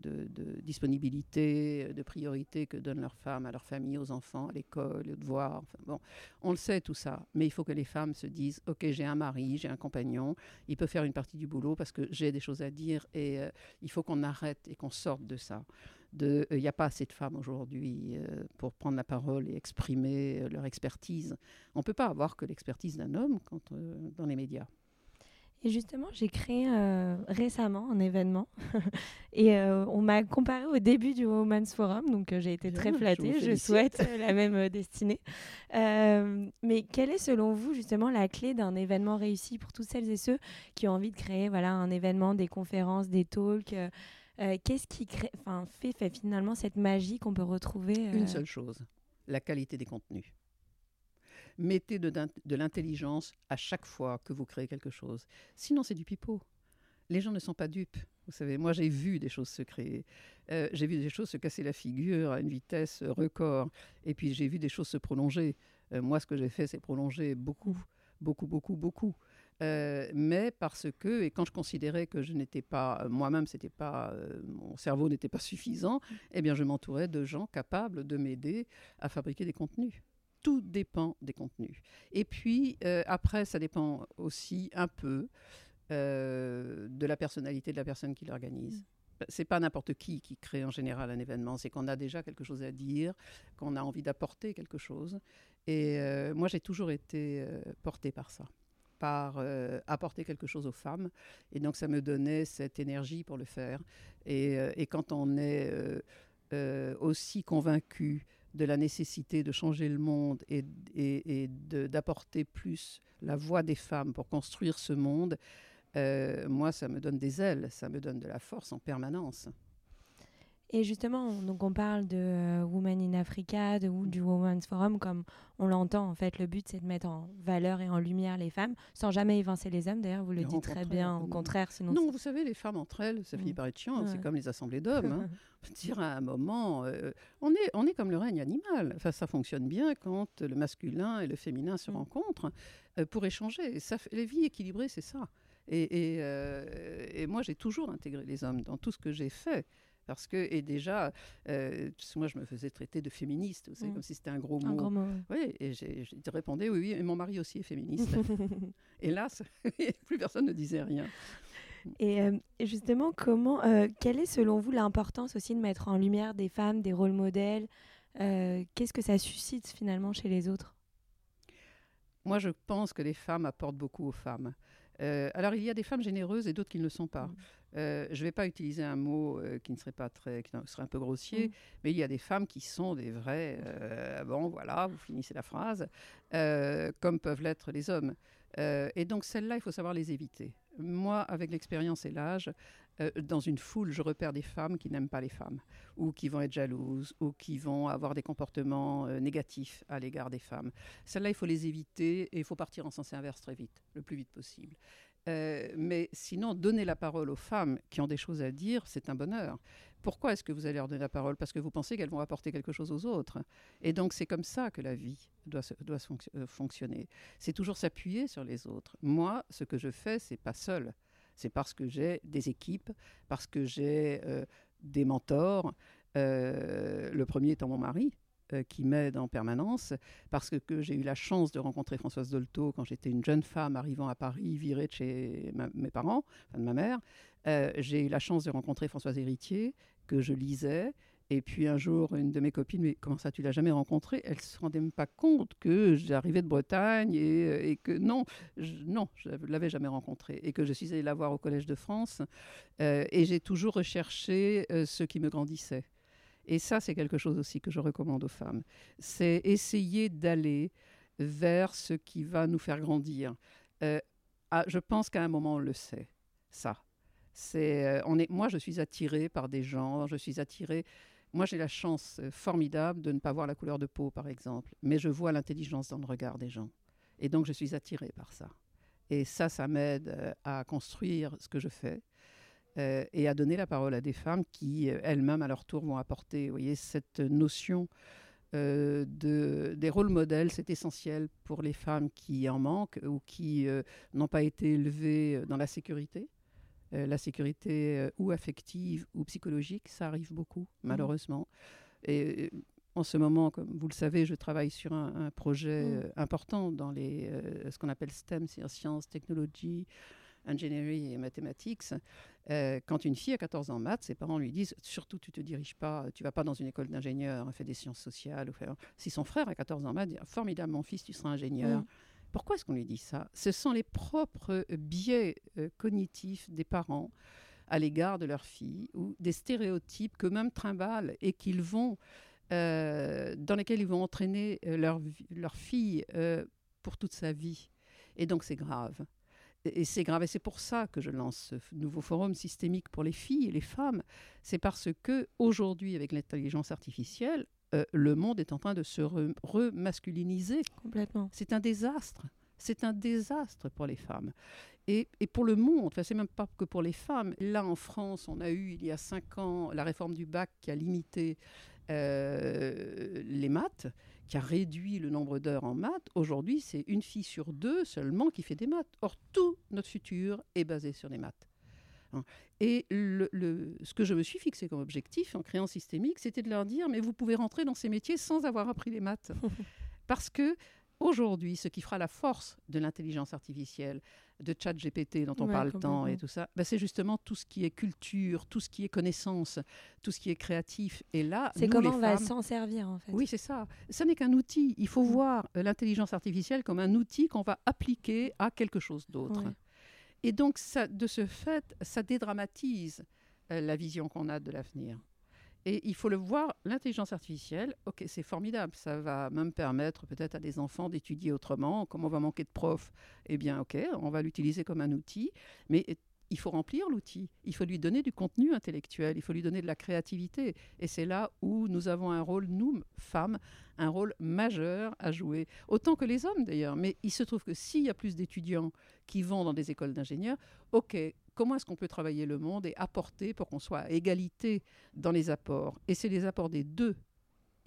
disponibilité, euh, de priorité que donnent leurs femmes à leur famille, aux enfants, à l'école, aux devoirs. Bon, on le sait tout ça, mais il faut que les femmes se disent ok, j'ai un mari, j'ai un compagnon, il peut faire une partie du boulot parce que j'ai des choses à dire et il faut qu'on arrête et qu'on sorte de ça. Il n'y a pas assez de femmes aujourd'hui pour prendre la parole et exprimer leur expertise. On ne peut pas avoir que l'expertise d'un homme dans les médias. Et justement, j'ai créé euh, récemment un événement et euh, on m'a comparé au début du Women's Forum, donc euh, j'ai été très flattée. Je, souhaite la même destinée. mais quelle est selon vous justement la clé d'un événement réussi pour toutes celles et ceux qui ont envie de créer voilà, un événement, des conférences, des talks Qu'est-ce qui crée, fait, fait finalement cette magie qu'on peut retrouver Une seule chose, la qualité des contenus mettez de, l'intelligence à chaque fois que vous créez quelque chose. Sinon, c'est du pipeau. Les gens ne sont pas dupes. Vous savez, moi, j'ai vu des choses se créer. Euh, j'ai vu des choses se casser la figure à une vitesse record. Et puis, j'ai vu des choses se prolonger. Euh, moi, ce que j'ai fait, c'est prolonger beaucoup, beaucoup, beaucoup, beaucoup. Euh, mais parce que, et quand je considérais que je n'étais pas, moi-même, c'était pas, mon cerveau n'était pas suffisant, eh bien, je m'entourais de gens capables de m'aider à fabriquer des contenus tout dépend des contenus. Et puis, euh, après, ça dépend aussi un peu euh, de la personnalité de la personne qui l'organise. Mm. C'est pas n'importe qui qui crée en général un événement, c'est qu'on a déjà quelque chose à dire, qu'on a envie d'apporter quelque chose. Et euh, moi, j'ai toujours été portée par ça par apporter quelque chose aux femmes. Et donc, ça me donnait cette énergie pour le faire. Et, et quand on est aussi convaincu de la nécessité de changer le monde et, et, d'apporter plus la voix des femmes pour construire ce monde, euh, moi, ça me donne des ailes, ça me donne de la force en permanence. Et justement, donc on parle de euh, Women in Africa, de, du Women's Forum, comme on l'entend. En fait, le but, c'est de mettre en valeur et en lumière les femmes, sans jamais évincer les hommes. D'ailleurs, vous le dites très bien, au contraire. Sinon non, vous savez, les femmes entre elles, ça finit par être chiant. C'est comme les assemblées d'hommes. Hein. dire à un moment, euh, on, est, on est comme le règne animal. Enfin, ça fonctionne bien quand le masculin et le féminin se mm. rencontrent euh, pour échanger. Ça, les vies équilibrées, c'est ça. Et, et, et moi, j'ai toujours intégré les hommes dans tout ce que j'ai fait. Parce que, et déjà, euh, moi, je me faisais traiter de féministe, vous savez, mm. comme si c'était un gros mot. Un gros mot. Oui, et j'ai répondais, oui, oui, et mon mari aussi est féministe. là, plus personne ne disait rien. Et, euh, justement, comment, euh, quelle est selon vous l'importance aussi de mettre en lumière des femmes, des rôles modèles Qu'est-ce que ça suscite finalement chez les autres? Moi, je pense que les femmes apportent beaucoup aux femmes. Alors, il y a des femmes généreuses et d'autres qui ne le sont pas. Mm. Euh, je ne vais pas utiliser un mot euh, qui ne serait pas très, qui serait un peu grossier, mm. mais il y a des femmes qui sont des vraies. Euh, bon, voilà, vous finissez la phrase, comme peuvent l'être les hommes. et donc celles-là, il faut savoir les éviter. Moi, avec l'expérience et l'âge, dans une foule, je repère des femmes qui n'aiment pas les femmes, ou qui vont être jalouses, ou qui vont avoir des comportements négatifs à l'égard des femmes. Celles-là, il faut les éviter et il faut partir en sens inverse très vite, le plus vite possible. Euh, mais sinon, donner la parole aux femmes qui ont des choses à dire, c'est un bonheur. Pourquoi est-ce que vous allez leur donner la parole? Parce que vous pensez qu'elles vont apporter quelque chose aux autres. Et donc, c'est comme ça que la vie doit, euh, fonctionner. C'est toujours s'appuyer sur les autres. Moi, ce que je fais, c'est pas seul. C'est parce que j'ai des équipes, parce que j'ai euh, des mentors. le premier étant mon mari, euh, qui m'aide en permanence, parce que, j'ai eu la chance de rencontrer Françoise Dolto quand j'étais une jeune femme arrivant à Paris, virée de chez mes parents, enfin de ma mère. Euh, j'ai eu la chance de rencontrer Françoise Héritier, que je lisais. Et puis un jour, une de mes copines, mais comment ça, tu l'as jamais rencontrée? Elle se rendait même pas compte que j'arrivais de Bretagne et, euh, que non, je, non, je l'avais jamais rencontrée et que je suis allée la voir au Collège de France. et j'ai toujours recherché ce qui me grandissait. Et ça, c'est quelque chose aussi que je recommande aux femmes. C'est essayer d'aller vers ce qui va nous faire grandir. Euh, ah, je pense qu'à un moment, on le sait, ça. C'est, euh, est, moi, je suis attirée par des gens, je suis attirée Moi, j'ai la chance formidable de ne pas voir la couleur de peau, par exemple, mais je vois l'intelligence dans le regard des gens. Et donc, je suis attirée par ça. Et ça, ça m'aide à construire ce que je fais. Et à donner la parole à des femmes qui, elles-mêmes, à leur tour, vont apporter vous voyez, cette notion euh, de, des rôles modèles, c'est essentiel pour les femmes qui en manquent ou qui euh, n'ont pas été élevées euh, dans la sécurité. la sécurité ou affective ou psychologique, ça arrive beaucoup, mmh. malheureusement. Et en ce moment, comme vous le savez, je travaille sur un, projet mmh. important dans les, ce qu'on appelle STEM, c'est-à-dire sciences, technologies, ingénierie et mathématiques, euh, quand une fille a 14 ans en maths, ses parents lui disent surtout tu te diriges pas, tu vas pas dans une école d'ingénieur, fais des sciences sociales. Ou Si son frère a 14 ans en maths, dit formidable mon fils, tu seras ingénieur. Mm. Pourquoi est-ce qu'on lui dit ça? Ce sont les propres biais euh, cognitifs des parents à l'égard de leur fille ou des stéréotypes qu'eux-mêmes trimballent et qu'ils vont euh, dans lesquels ils vont entraîner leur, leur fille pour toute sa vie. Et donc c'est grave. Et c'est grave, et c'est pour ça que je lance ce nouveau forum systémique pour les filles et les femmes. C'est parce que aujourd'hui, avec l'intelligence artificielle, euh, le monde est en train de se remasculiniser. Complètement. C'est un désastre. C'est un désastre pour les femmes. Et, et pour le monde, enfin, c'est même pas que pour les femmes. Là, en France, on a eu, il y a cinq ans, la réforme du bac qui a limité euh, les maths qui a réduit le nombre d'heures en maths, aujourd'hui, c'est une fille sur deux seulement qui fait des maths. Or, tout notre futur est basé sur les maths. Hein. Et ce que je me suis fixé comme objectif en créant Systémique, c'était de leur dire, mais vous pouvez rentrer dans ces métiers sans avoir appris les maths. Parce que aujourd'hui, ce qui fera la force de l'intelligence artificielle, de chat GPT dont on parle tant et tout ça, bah, c'est justement tout ce qui est culture, tout ce qui est connaissance, tout ce qui est créatif. Et là, c'est comment on va s'en servir en fait. Oui, c'est ça. Ce n'est qu'un outil. Il faut mm. voir euh, l'intelligence artificielle comme un outil qu'on va appliquer à quelque chose d'autre. Et donc, ça, de ce fait, ça dédramatise euh, la vision qu'on a de l'avenir. Et il faut le voir, l'intelligence artificielle, ok, c'est formidable, ça va même permettre peut-être à des enfants d'étudier autrement. Comme on va manquer de profs, eh bien, ok, on va l'utiliser comme un outil, mais il faut remplir l'outil, il faut lui donner du contenu intellectuel, il faut lui donner de la créativité. Et c'est là où nous avons un rôle, nous, femmes, un rôle majeur à jouer, autant que les hommes d'ailleurs. Mais il se trouve que s'il y a plus d'étudiants qui vont dans des écoles d'ingénieurs, ok, comment est-ce qu'on peut travailler le monde et apporter pour qu'on soit à égalité dans les apports. Et c'est les apports des deux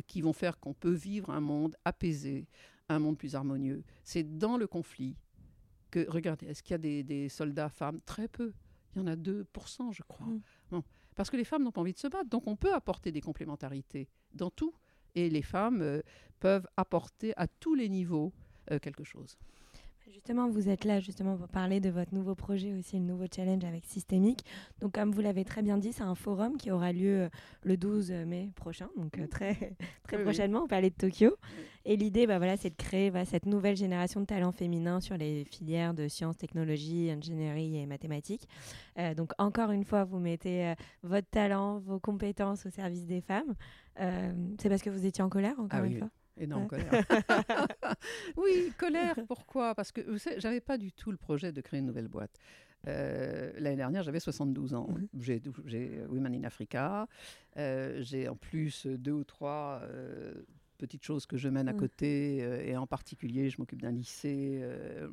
qui vont faire qu'on peut vivre un monde apaisé, un monde plus harmonieux. C'est dans le conflit que, regardez, est-ce qu'il y a des, soldats femmes? Très peu. Il y en a 2%, je crois. Mm. Parce que les femmes n'ont pas envie de se battre. Donc on peut apporter des complémentarités dans tout. Et les femmes euh, peuvent apporter à tous les niveaux euh, quelque chose. Justement, vous êtes là justement pour parler de votre nouveau projet aussi, le nouveau challenge avec Systémique. Donc, comme vous l'avez très bien dit, c'est un forum qui aura lieu euh, le 12 mai prochain, donc euh, très, très prochainement au Palais de Tokyo. Et l'idée, bah, voilà, c'est de créer bah, cette nouvelle génération de talents féminins sur les filières de sciences, technologies, ingénierie et mathématiques. Euh, donc, encore une fois, vous mettez votre talent, vos compétences au service des femmes. c'est parce que vous étiez en colère, encore ah une fois? Énorme colère. oui, colère, pourquoi? Parce que vous savez, j'avais pas du tout le projet de créer une nouvelle boîte. Euh, l'année dernière, j'avais 72 ans. Mhm. J'ai Women in Africa. Euh, j'ai en plus deux ou trois euh, petites choses que je mène à mmh. côté, euh, et en particulier, je m'occupe d'un lycée. Euh,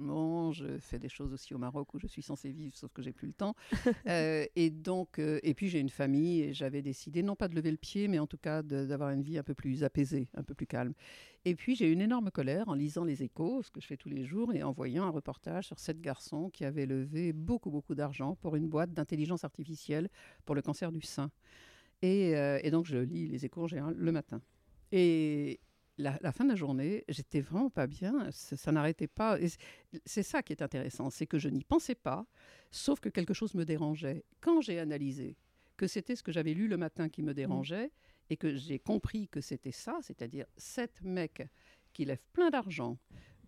je fais des choses aussi au Maroc où je suis censée vivre, sauf que j'ai plus le temps. Euh, et donc, et puis j'ai une famille, et j'avais décidé, non pas de lever le pied, mais en tout cas d'avoir une vie un peu plus apaisée, un peu plus calme. Et puis j'ai eu une énorme colère en lisant les échos, ce que je fais tous les jours, et en voyant un reportage sur sept garçons qui avaient levé beaucoup, beaucoup d'argent pour une boîte d'intelligence artificielle pour le cancer du sein. Et, et donc je lis les échos en général le matin. Et la, fin de la journée, j'étais vraiment pas bien. Ça, n'arrêtait pas. C'est ça qui est intéressant, c'est que je n'y pensais pas, sauf que quelque chose me dérangeait. Quand j'ai analysé que c'était ce que j'avais lu le matin qui me mmh. dérangeait et que j'ai compris que c'était ça, c'est-à-dire sept mecs qui lèvent plein d'argent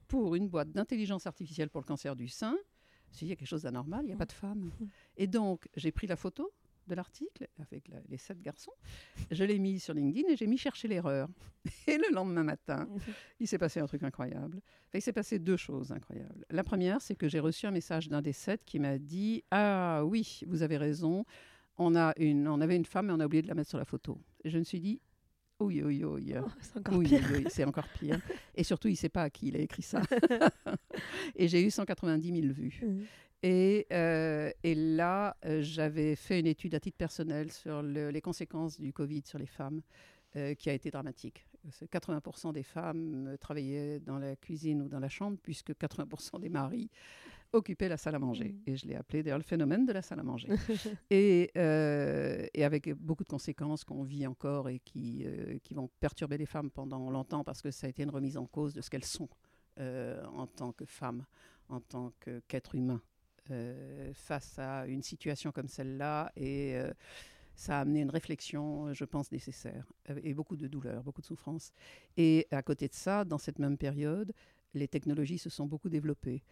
pour une boîte d'intelligence artificielle pour le cancer du sein, s'il y a quelque chose d'anormal, il n'y a mmh. pas de femme. Mmh. Et donc, j'ai pris la photo, de l'article avec les sept garçons. Je l'ai mis sur LinkedIn et j'ai mis chercher l'erreur. Et le lendemain matin, il s'est passé un truc incroyable. il s'est passé deux choses incroyables. La première, c'est que j'ai reçu un message d'un des sept qui m'a dit Ah oui, vous avez raison. on, a une, on avait une femme et on a oublié de la mettre sur la photo. Et je me suis dit, oui, oui, oui. Oh, c'est encore pire. c'est encore pire. Et surtout, il ne sait pas à qui il a écrit ça. et j'ai eu 190 000 vues. Mmh. Et, euh, et, là, euh, j'avais fait une étude à titre personnel sur les conséquences du Covid sur les femmes, euh, qui a été dramatique. 80% des femmes travaillaient dans la cuisine ou dans la chambre, puisque 80% des maris occuper la salle à manger. Mm. Et je l'ai appelé d'ailleurs le phénomène de la salle à manger. et, euh, et, avec beaucoup de conséquences qu'on vit encore et qui, euh, qui vont perturber les femmes pendant longtemps parce que ça a été une remise en cause de ce qu'elles sont euh, en tant que femmes, en tant qu'êtres humains face à une situation comme celle-là. Et ça a amené une réflexion, je pense, nécessaire, et beaucoup de douleur, beaucoup de souffrance. Et à côté de ça, dans cette même période, les technologies se sont beaucoup développées.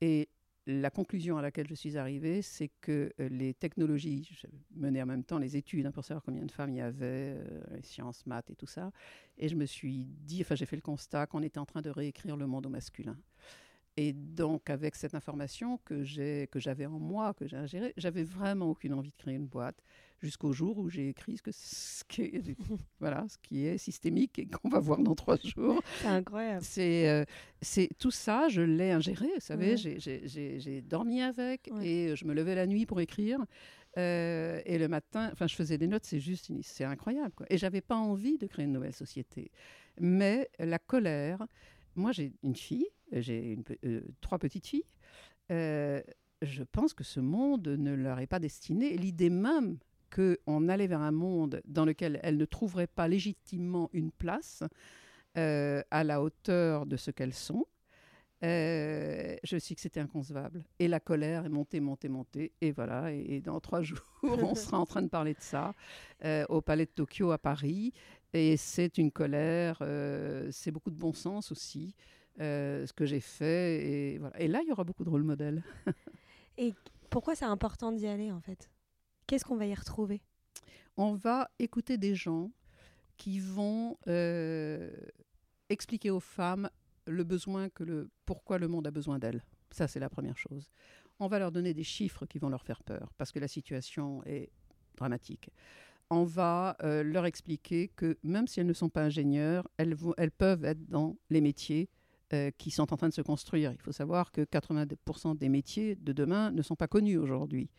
Et la conclusion à laquelle je suis arrivée, c'est que euh, les technologies, je menais en même temps les études hein, pour savoir combien de femmes il y avait, euh, les sciences, maths et tout ça, et je me suis dit, enfin j'ai fait le constat qu'on était en train de réécrire le monde au masculin. Et donc, avec cette information que j'avais en moi, que j'ai ingérée, j'avais vraiment aucune envie de créer une boîte jusqu'au jour où j'ai écrit ce, que, ce, qui est, voilà, ce qui est systémique et qu'on va voir dans trois jours. C'est incroyable. C'est euh, c'est tout ça, je l'ai ingéré, vous savez, j'ai dormi avec et je me levais la nuit pour écrire. Euh, et le matin, enfin, je faisais des notes, c'est juste, c'est incroyable. Quoi. Et j'avais pas envie de créer une nouvelle société. Mais la colère, moi j'ai une fille, j'ai euh, trois petites filles. je pense que ce monde ne leur est pas destiné. L'idée même qu'on allait vers un monde dans lequel elles ne trouveraient pas légitimement une place euh, à la hauteur de ce qu'elles sont, euh, je sais que c'était inconcevable. Et la colère est montée, montée, montée. Et voilà, et, dans trois jours, on sera en train de parler de ça euh, au Palais de Tokyo à Paris. Et c'est une colère, c'est beaucoup de bon sens aussi, ce que j'ai fait. Et, voilà. et là, il y aura beaucoup de rôle modèles. et pourquoi c'est important d'y aller en fait? Qu'est-ce qu'on va y retrouver? On va écouter des gens qui vont euh, expliquer aux femmes le besoin que le pourquoi le monde a besoin d'elles. Ça c'est la première chose. On va leur donner des chiffres qui vont leur faire peur parce que la situation est dramatique. On va euh, leur expliquer que même si elles ne sont pas ingénieures, elles, elles peuvent être dans les métiers euh, qui sont en train de se construire. Il faut savoir que 80% des métiers de demain ne sont pas connus aujourd'hui.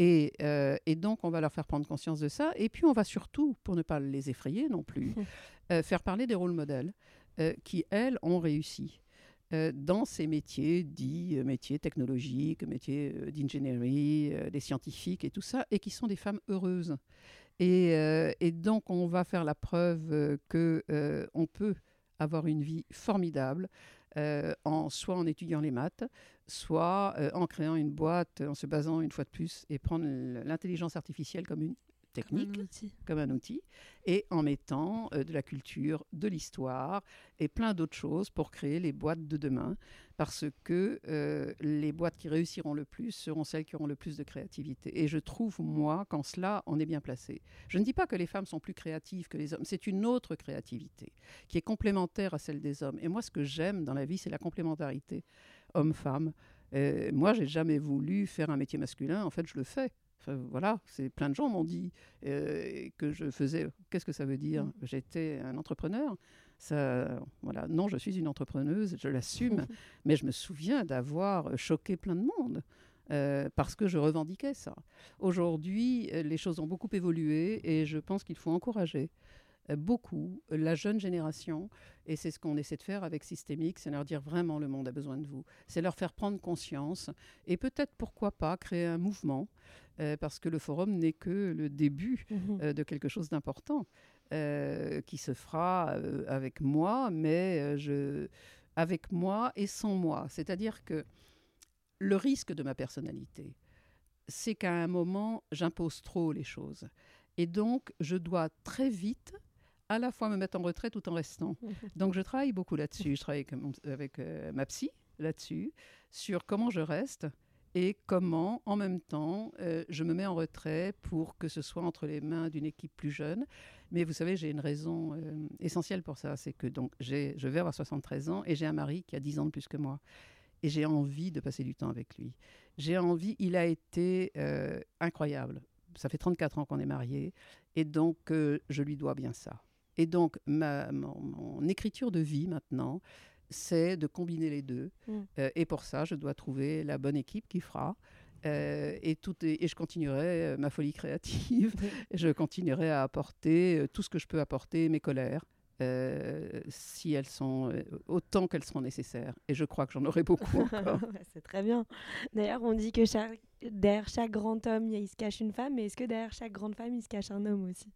Euh, et, donc, on va leur faire prendre conscience de ça. Et puis, on va surtout, pour ne pas les effrayer non plus, euh, faire parler des rôles modèles qui, elles, ont réussi dans ces métiers dits métiers technologiques, métiers d'ingénierie, des scientifiques et tout ça, et qui sont des femmes heureuses. Et, et donc, on va faire la preuve que on peut avoir une vie formidable euh, en, soit en étudiant les maths, soit euh, en créant une boîte, en se basant une fois de plus et prendre l'intelligence artificielle comme une technique, comme un outil, et en mettant euh, de la culture, de l'histoire et plein d'autres choses pour créer les boîtes de demain, parce que euh, les boîtes qui réussiront le plus seront celles qui auront le plus de créativité. Et je trouve, moi, qu'en cela, on est bien placé. Je ne dis pas que les femmes sont plus créatives que les hommes, c'est une autre créativité qui est complémentaire à celle des hommes. Et moi, ce que j'aime dans la vie, c'est la complémentarité homme-femme. Euh, moi, j'ai jamais voulu faire un métier masculin. En fait, je le fais voilà, c'est plein de gens m'ont dit euh, que je faisais. Qu'est-ce que ça veut dire? Mmh. J'étais un entrepreneur. Ça, voilà, non, je suis une entrepreneuse, je l'assume. mais je me souviens d'avoir choqué plein de monde. Euh, parce que je revendiquais ça. Aujourd'hui, les choses ont beaucoup évolué et je pense qu'il faut encourager euh, beaucoup la jeune génération, et c'est ce qu'on essaie de faire avec Systémique, c'est leur dire vraiment le monde a besoin de vous. C'est leur faire prendre conscience, et peut-être pourquoi pas créer un mouvement, euh, parce que le forum n'est que le début mhm. euh, de quelque chose d'important, qui se fera avec moi, mais je, avec moi et sans moi. C'est-à-dire que le risque de ma personnalité, c'est qu'à un moment, j'impose trop les choses. Et donc, je dois très vite à la fois me mettre en retraite tout en restant. Donc je travaille beaucoup là-dessus. Je travaille avec, euh, ma psy là-dessus, sur comment je reste et comment, en même temps, euh, je me mets en retrait pour que ce soit entre les mains d'une équipe plus jeune. Mais vous savez, j'ai une raison euh, essentielle pour ça, c'est que donc je vais avoir 73 ans et j'ai un mari qui a 10 ans de plus que moi. Et j'ai envie de passer du temps avec lui. J'ai envie, il a été incroyable ça fait 34 ans qu'on est mariés, et donc je lui dois bien ça. Et donc, ma, mon, écriture de vie maintenant, c'est de combiner les deux. Mm. Euh, et pour ça, je dois trouver la bonne équipe qui fera. Euh, et, tout et je continuerai euh, ma folie créative. je continuerai à apporter tout ce que je peux apporter, mes colères, si elles sont autant qu'elles seront nécessaires. Et je crois que j'en aurai beaucoup encore. C'est très bien. D'ailleurs, on dit que chaque, derrière chaque grand homme, il se cache une femme, mais est-ce que derrière chaque grande femme, il se cache un homme aussi?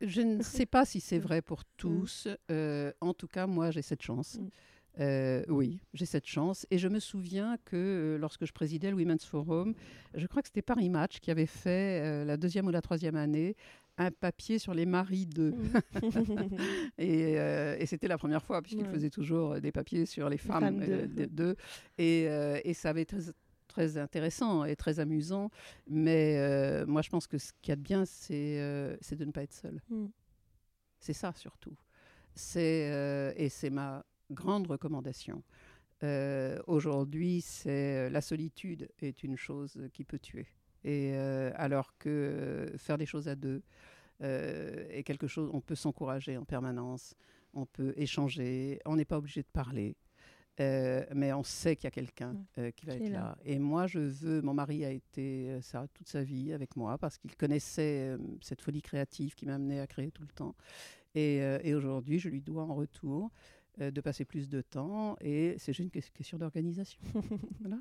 Je ne sais pas si c'est vrai pour tous. en tout cas, moi, j'ai cette chance. Mm. Euh, oui, j'ai cette chance. Et je me souviens que euh, lorsque je présidais le Women's Forum, je crois que c'était Paris Match qui avait fait euh, la deuxième ou la troisième année un papier sur les maris d'eux. et, et c'était la première fois, puisqu'il faisait toujours des papiers sur les femmes, d'eux. Et, et, ça avait été très, intéressant et très amusant. Mais moi, je pense que ce qu'il y a de bien, c'est de ne pas être seul. Mm. C'est ça surtout. C'est et c'est ma grande recommandation. Euh, aujourd'hui, c'est euh, la solitude est une chose qui peut tuer. Et euh, alors que faire des choses à deux est quelque chose, on peut s'encourager en permanence, on peut échanger, on n'est pas obligé de parler. Mais on sait qu'il y a quelqu'un mm. qui va être là. Et moi, je veux. Mon mari a été ça toute sa vie avec moi parce qu'il connaissait cette folie créative qui m'a amené à créer tout le temps. Et, et aujourd'hui, je lui dois en retour euh, de passer plus de temps et c'est juste une question d'organisation. voilà.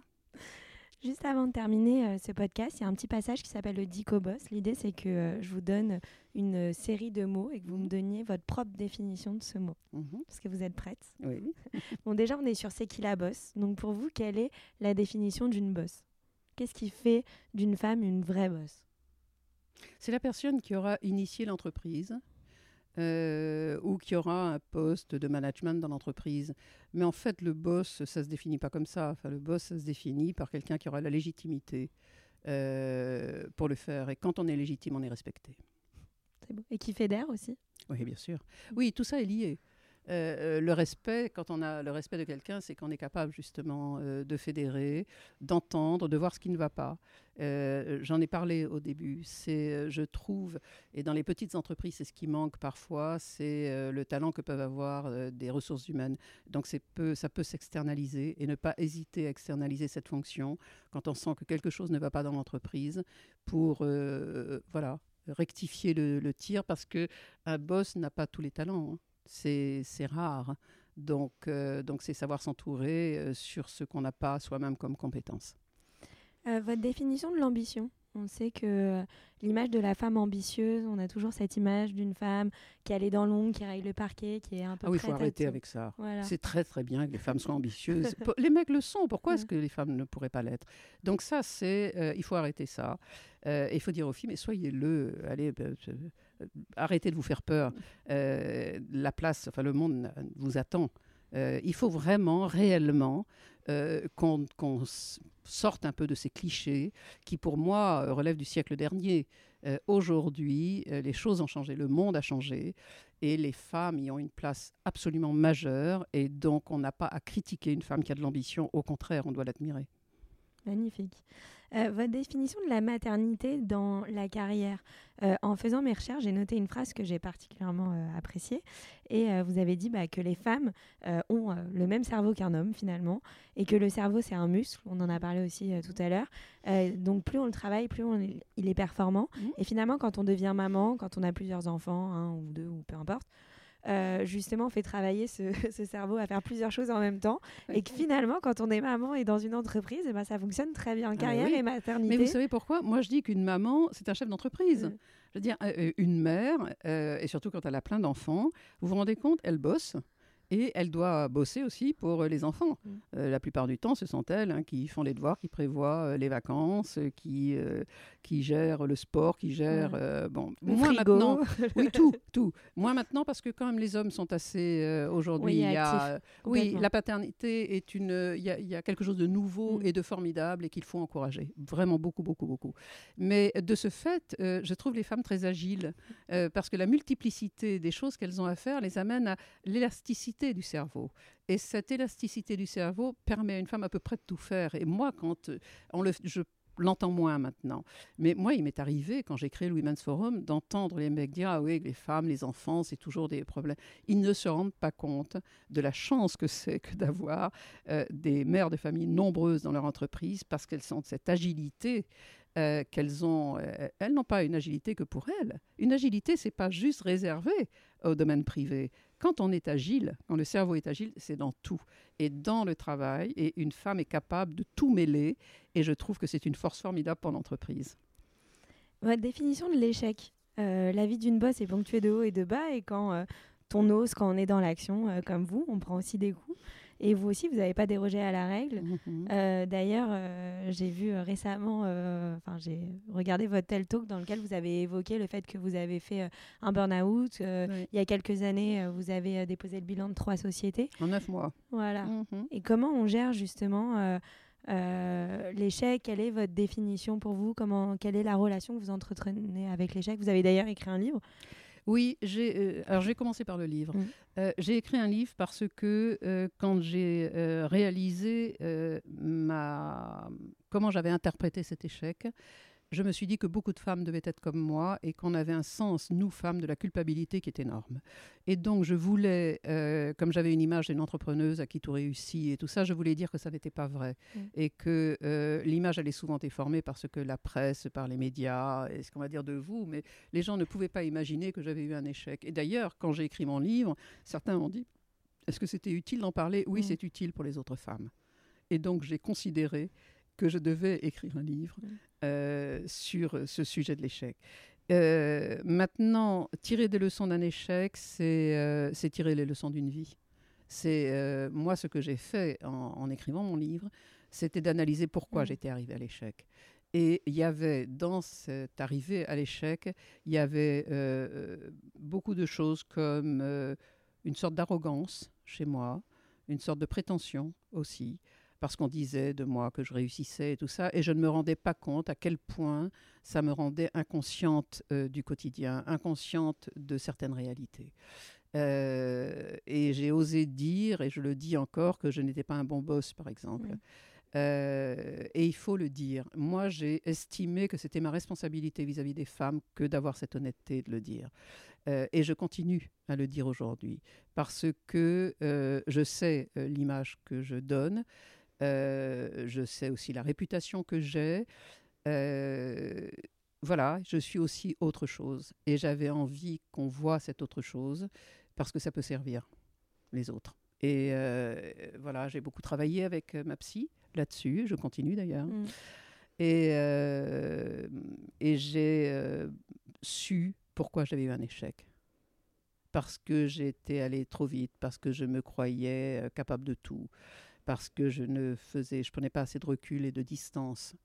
Juste avant de terminer euh, ce podcast, il y a un petit passage qui s'appelle le Dico Boss. L'idée, c'est que euh, je vous donne une série de mots et que vous me donniez votre propre définition de ce mot. Mhm. Est-ce que vous êtes prête Oui. bon, déjà, on est sur c'est qui la bosse? Donc, pour vous, quelle est la définition d'une bosse? Qu'est-ce qui fait d'une femme une vraie bosse? C'est la personne qui aura initié l'entreprise, euh, ou qui aura un poste de management dans l'entreprise. Mais en fait, le boss, ça ne se définit pas comme ça. Enfin, le boss, ça se définit par quelqu'un qui aura la légitimité euh, pour le faire. Et quand on est légitime, on est respecté. C'est beau. Et qui fédère aussi Oui, bien sûr. Oui, tout ça est lié. Euh, euh, le respect, quand on a le respect de quelqu'un, c'est qu'on est capable justement euh, de fédérer, d'entendre, de voir ce qui ne va pas. J'en ai parlé au début. C'est, je trouve, et dans les petites entreprises, c'est ce qui manque parfois, c'est le talent que peuvent avoir des ressources humaines. Donc ça peut s'externaliser et ne pas hésiter à externaliser cette fonction quand on sent que quelque chose ne va pas dans l'entreprise pour, voilà, rectifier le, tir parce que un boss n'a pas tous les talents. Hein c'est rare. Donc, euh, donc c'est savoir s'entourer euh, sur ce qu'on n'a pas soi-même comme compétence. Euh, votre définition de l'ambition on sait que l'image de la femme ambitieuse, on a toujours cette image d'une femme qui allait dans l'ombre, qui raille le parquet, qui est un peu. Ah oui, il faut arrêter avec ça. C'est très très bien que les femmes soient ambitieuses. les mecs le sont. Pourquoi est-ce que les femmes ne pourraient pas l'être? Donc ça, c'est, il faut arrêter ça. il faut dire aux filles, mais soyez-le. Allez, arrêtez de vous faire peur. Euh, la place, enfin le monde vous attend. Euh, il faut vraiment, réellement, euh, qu'on sorte un peu de ces clichés qui, pour moi, relèvent du siècle dernier. Aujourd'hui, les choses ont changé, le monde a changé, et les femmes y ont une place absolument majeure, et donc on n'a pas à critiquer une femme qui a de l'ambition, au contraire, on doit l'admirer. Magnifique. Euh, votre définition de la maternité dans la carrière. Euh, en faisant mes recherches, j'ai noté une phrase que j'ai particulièrement euh, appréciée. Et vous avez dit bah, que les femmes ont le même cerveau qu'un homme finalement, et que le cerveau c'est un muscle. On en a parlé aussi tout à l'heure. donc plus on le travaille, plus il est performant. Mmh. Et finalement, quand on devient maman, quand on a plusieurs enfants, un ou deux ou peu importe, euh, justement fait travailler ce, cerveau à faire plusieurs choses en même temps. Et que finalement, quand on est maman et dans une entreprise, eh ben, ça fonctionne très bien, ah carrière et maternité. Mais vous savez pourquoi? Moi, je dis qu'une maman, c'est un chef d'entreprise. Je veux dire, euh, euh, une mère, et surtout quand elle a plein d'enfants, vous vous rendez compte, elle bosse. Et elle doit bosser aussi pour euh, les enfants. Mm. Euh, la plupart du temps, ce sont elles hein, qui font les devoirs, qui prévoient euh, les vacances, qui, qui gèrent le sport, qui gèrent... bon, moi maintenant... oui, tout, tout. Moi maintenant, parce que quand même les hommes sont assez... Aujourd'hui, oui, il y a... oui, la paternité est une... Il y, a, quelque chose de nouveau mm. et de formidable et qu'il faut encourager. Vraiment beaucoup, beaucoup, beaucoup. Mais de ce fait, je trouve les femmes très agiles parce que la multiplicité des choses qu'elles ont à faire les amène à l'élasticité du cerveau. Et cette élasticité du cerveau permet à une femme à peu près de tout faire. Et moi, quand euh, on le, je l'entends moins maintenant. Mais moi, il m'est arrivé, quand j'ai créé le Women's Forum, d'entendre les mecs dire Ah oui, les femmes, les enfants, c'est toujours des problèmes. Ils ne se rendent pas compte de la chance que c'est que d'avoir euh, des mères de famille nombreuses dans leur entreprise parce qu'elles sont de cette agilité. Euh, qu'elles ont, elles n'ont pas une agilité que pour elles. Une agilité, c'est pas juste réservé au domaine privé. Quand on est agile, quand le cerveau est agile, c'est dans tout. Et dans le travail, et une femme est capable de tout mêler. Et je trouve que c'est une force formidable pour l'entreprise. Votre définition de l'échec. Euh, la vie d'une bosse est ponctuée de haut et de bas. Et quand euh, on ose, quand on est dans l'action, euh, comme vous, on prend aussi des coups. Et vous aussi, vous n'avez pas dérogé à la règle. Mhm. Euh, d'ailleurs, euh, j'ai vu euh, récemment, enfin, j'ai regardé votre tel talk dans lequel vous avez évoqué le fait que vous avez fait un burn-out. Il y a quelques années, vous avez déposé le bilan de trois sociétés. En neuf mois. Voilà. Mhm. Et comment on gère justement l'échec? Quelle est votre définition pour vous? Comment, Quelle est la relation que vous entretenez avec l'échec? Vous avez d'ailleurs écrit un livre. Oui, j'ai, euh, alors j'ai commencé par le livre. Euh, j'ai écrit un livre parce que euh, quand j'ai réalisé ma, comment j'avais interprété cet échec, je me suis dit que beaucoup de femmes devaient être comme moi et qu'on avait un sens, nous femmes, de la culpabilité qui est énorme. Et donc je voulais, euh, comme j'avais une image d'une entrepreneuse à qui tout réussit et tout ça, je voulais dire que ça n'était pas vrai mm. et que euh, l'image allait souvent déformée parce que la presse, par les médias, et ce qu'on va dire de vous, mais les gens ne pouvaient pas imaginer que j'avais eu un échec. Et d'ailleurs, quand j'ai écrit mon livre, certains m'ont dit, est-ce que c'était utile d'en parler? Oui, mm. c'est utile pour les autres femmes. Et donc j'ai considéré que je devais écrire un livre mm. Euh, sur ce sujet de l'échec. Euh, maintenant, tirer des leçons d'un échec, c'est euh, tirer les leçons d'une vie. C'est moi ce que j'ai fait en, écrivant mon livre, c'était d'analyser pourquoi mm. j'étais arrivée à l'échec. Et il y avait dans cette arrivée à l'échec, il y avait beaucoup de choses comme une sorte d'arrogance chez moi, une sorte de prétention aussi, parce qu'on disait de moi que je réussissais et tout ça, et je ne me rendais pas compte à quel point ça me rendait inconsciente euh, du quotidien, inconsciente de certaines réalités. Euh, et j'ai osé dire, et je le dis encore, que je n'étais pas un bon boss, par exemple. Euh, et il faut le dire. Moi, j'ai estimé que c'était ma responsabilité vis-à-vis des femmes que d'avoir cette honnêteté de le dire. et je continue à le dire aujourd'hui parce que je sais l'image que je donne. Euh, je sais aussi la réputation que j'ai. Euh, voilà, je suis aussi autre chose. Et j'avais envie qu'on voit cette autre chose parce que ça peut servir les autres. Et euh, voilà, j'ai beaucoup travaillé avec ma psy là-dessus. Je continue d'ailleurs. Mm. Et, et j'ai su pourquoi j'avais eu un échec. Parce que j'étais allée trop vite, parce que je me croyais capable de tout, parce que je ne faisais, je prenais pas assez de recul et de distance.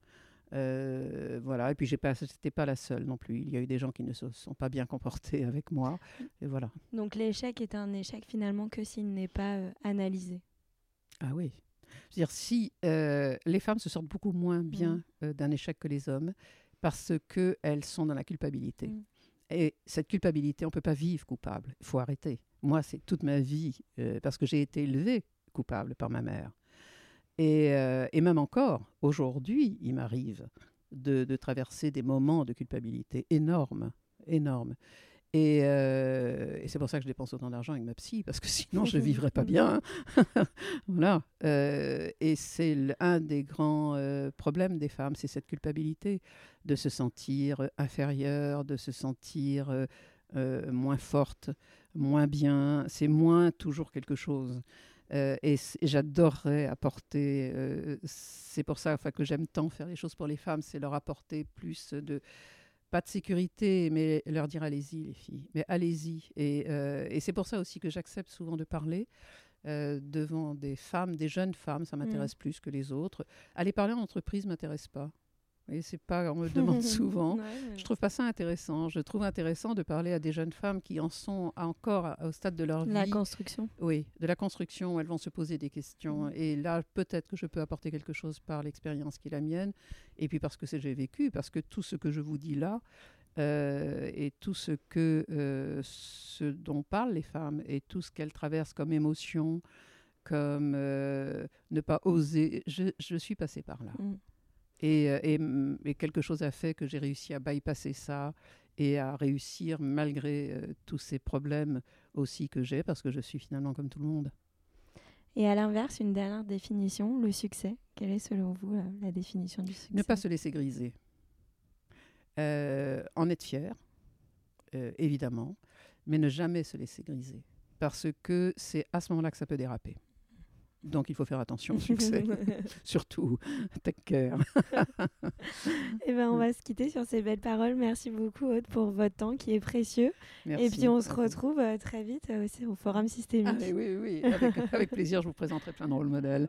Euh, voilà, et puis j'ai pas, c'était pas la seule non plus. Il y a eu des gens qui ne se sont pas bien comportés avec moi, et voilà. Donc l'échec est un échec finalement que s'il n'est pas euh, analysé. Ah oui. C'est-à-dire si euh, les femmes se sortent beaucoup moins mmh. bien d'un échec que les hommes parce que elles sont dans la culpabilité. Mmh. Et cette culpabilité, on peut pas vivre coupable. Il faut arrêter. Moi, c'est toute ma vie parce que j'ai été élevée coupable par ma mère. Et, euh, et même encore, aujourd'hui, il m'arrive de, de, traverser des moments de culpabilité énormes, énormes. Et, euh, c'est pour ça que je dépense autant d'argent avec ma psy, parce que sinon je ne vivrais pas bien. voilà. Euh, et c'est un des grands problèmes des femmes, c'est cette culpabilité de se sentir inférieure, de se sentir moins forte, moins bien. C'est moins toujours quelque chose. Euh, et, j'adorerais apporter, euh, c'est pour ça enfin, que j'aime tant faire les choses pour les femmes, c'est leur apporter plus de, pas de sécurité, mais leur dire allez-y les filles, mais allez-y. Et, euh, et c'est pour ça aussi que j'accepte souvent de parler. devant des femmes, des jeunes femmes, ça mmh. m'intéresse plus que les autres. Aller parler en entreprise m'intéresse pas. Et c'est pas, on me le demande souvent. Je trouve pas ça intéressant. Je trouve intéressant de parler à des jeunes femmes qui en sont encore au stade de leur vie. La construction. Oui, de la construction. Où elles vont se poser des questions. Mm. Et là, peut-être que je peux apporter quelque chose par l'expérience qui est la mienne. Et puis parce que c'est j'ai vécu, parce que tout ce que je vous dis là, euh, et tout ce que euh, ce dont parlent les femmes et tout ce qu'elles traversent comme émotion, comme euh, ne pas oser, je, je, suis passée par là. Mm. Et, et, et, quelque chose a fait que j'ai réussi à bypasser ça et à réussir malgré tous ces problèmes aussi que j'ai, parce que je suis finalement comme tout le monde. Et à l'inverse, une dernière définition, le succès. Quelle est selon vous la définition du succès? Ne pas se laisser griser. Euh, en être fier, euh, évidemment, mais ne jamais se laisser griser. Parce que c'est à ce moment-là que ça peut déraper. Donc il faut faire attention au succès. Surtout, take care. Eh ben, on va se quitter sur ces belles paroles. Merci beaucoup, Aude, pour votre temps qui est précieux. Et puis on se retrouve euh, très vite aussi au Forum Systémique. Ah, oui, oui, avec, avec, plaisir, je vous présenterai plein de rôles modèles.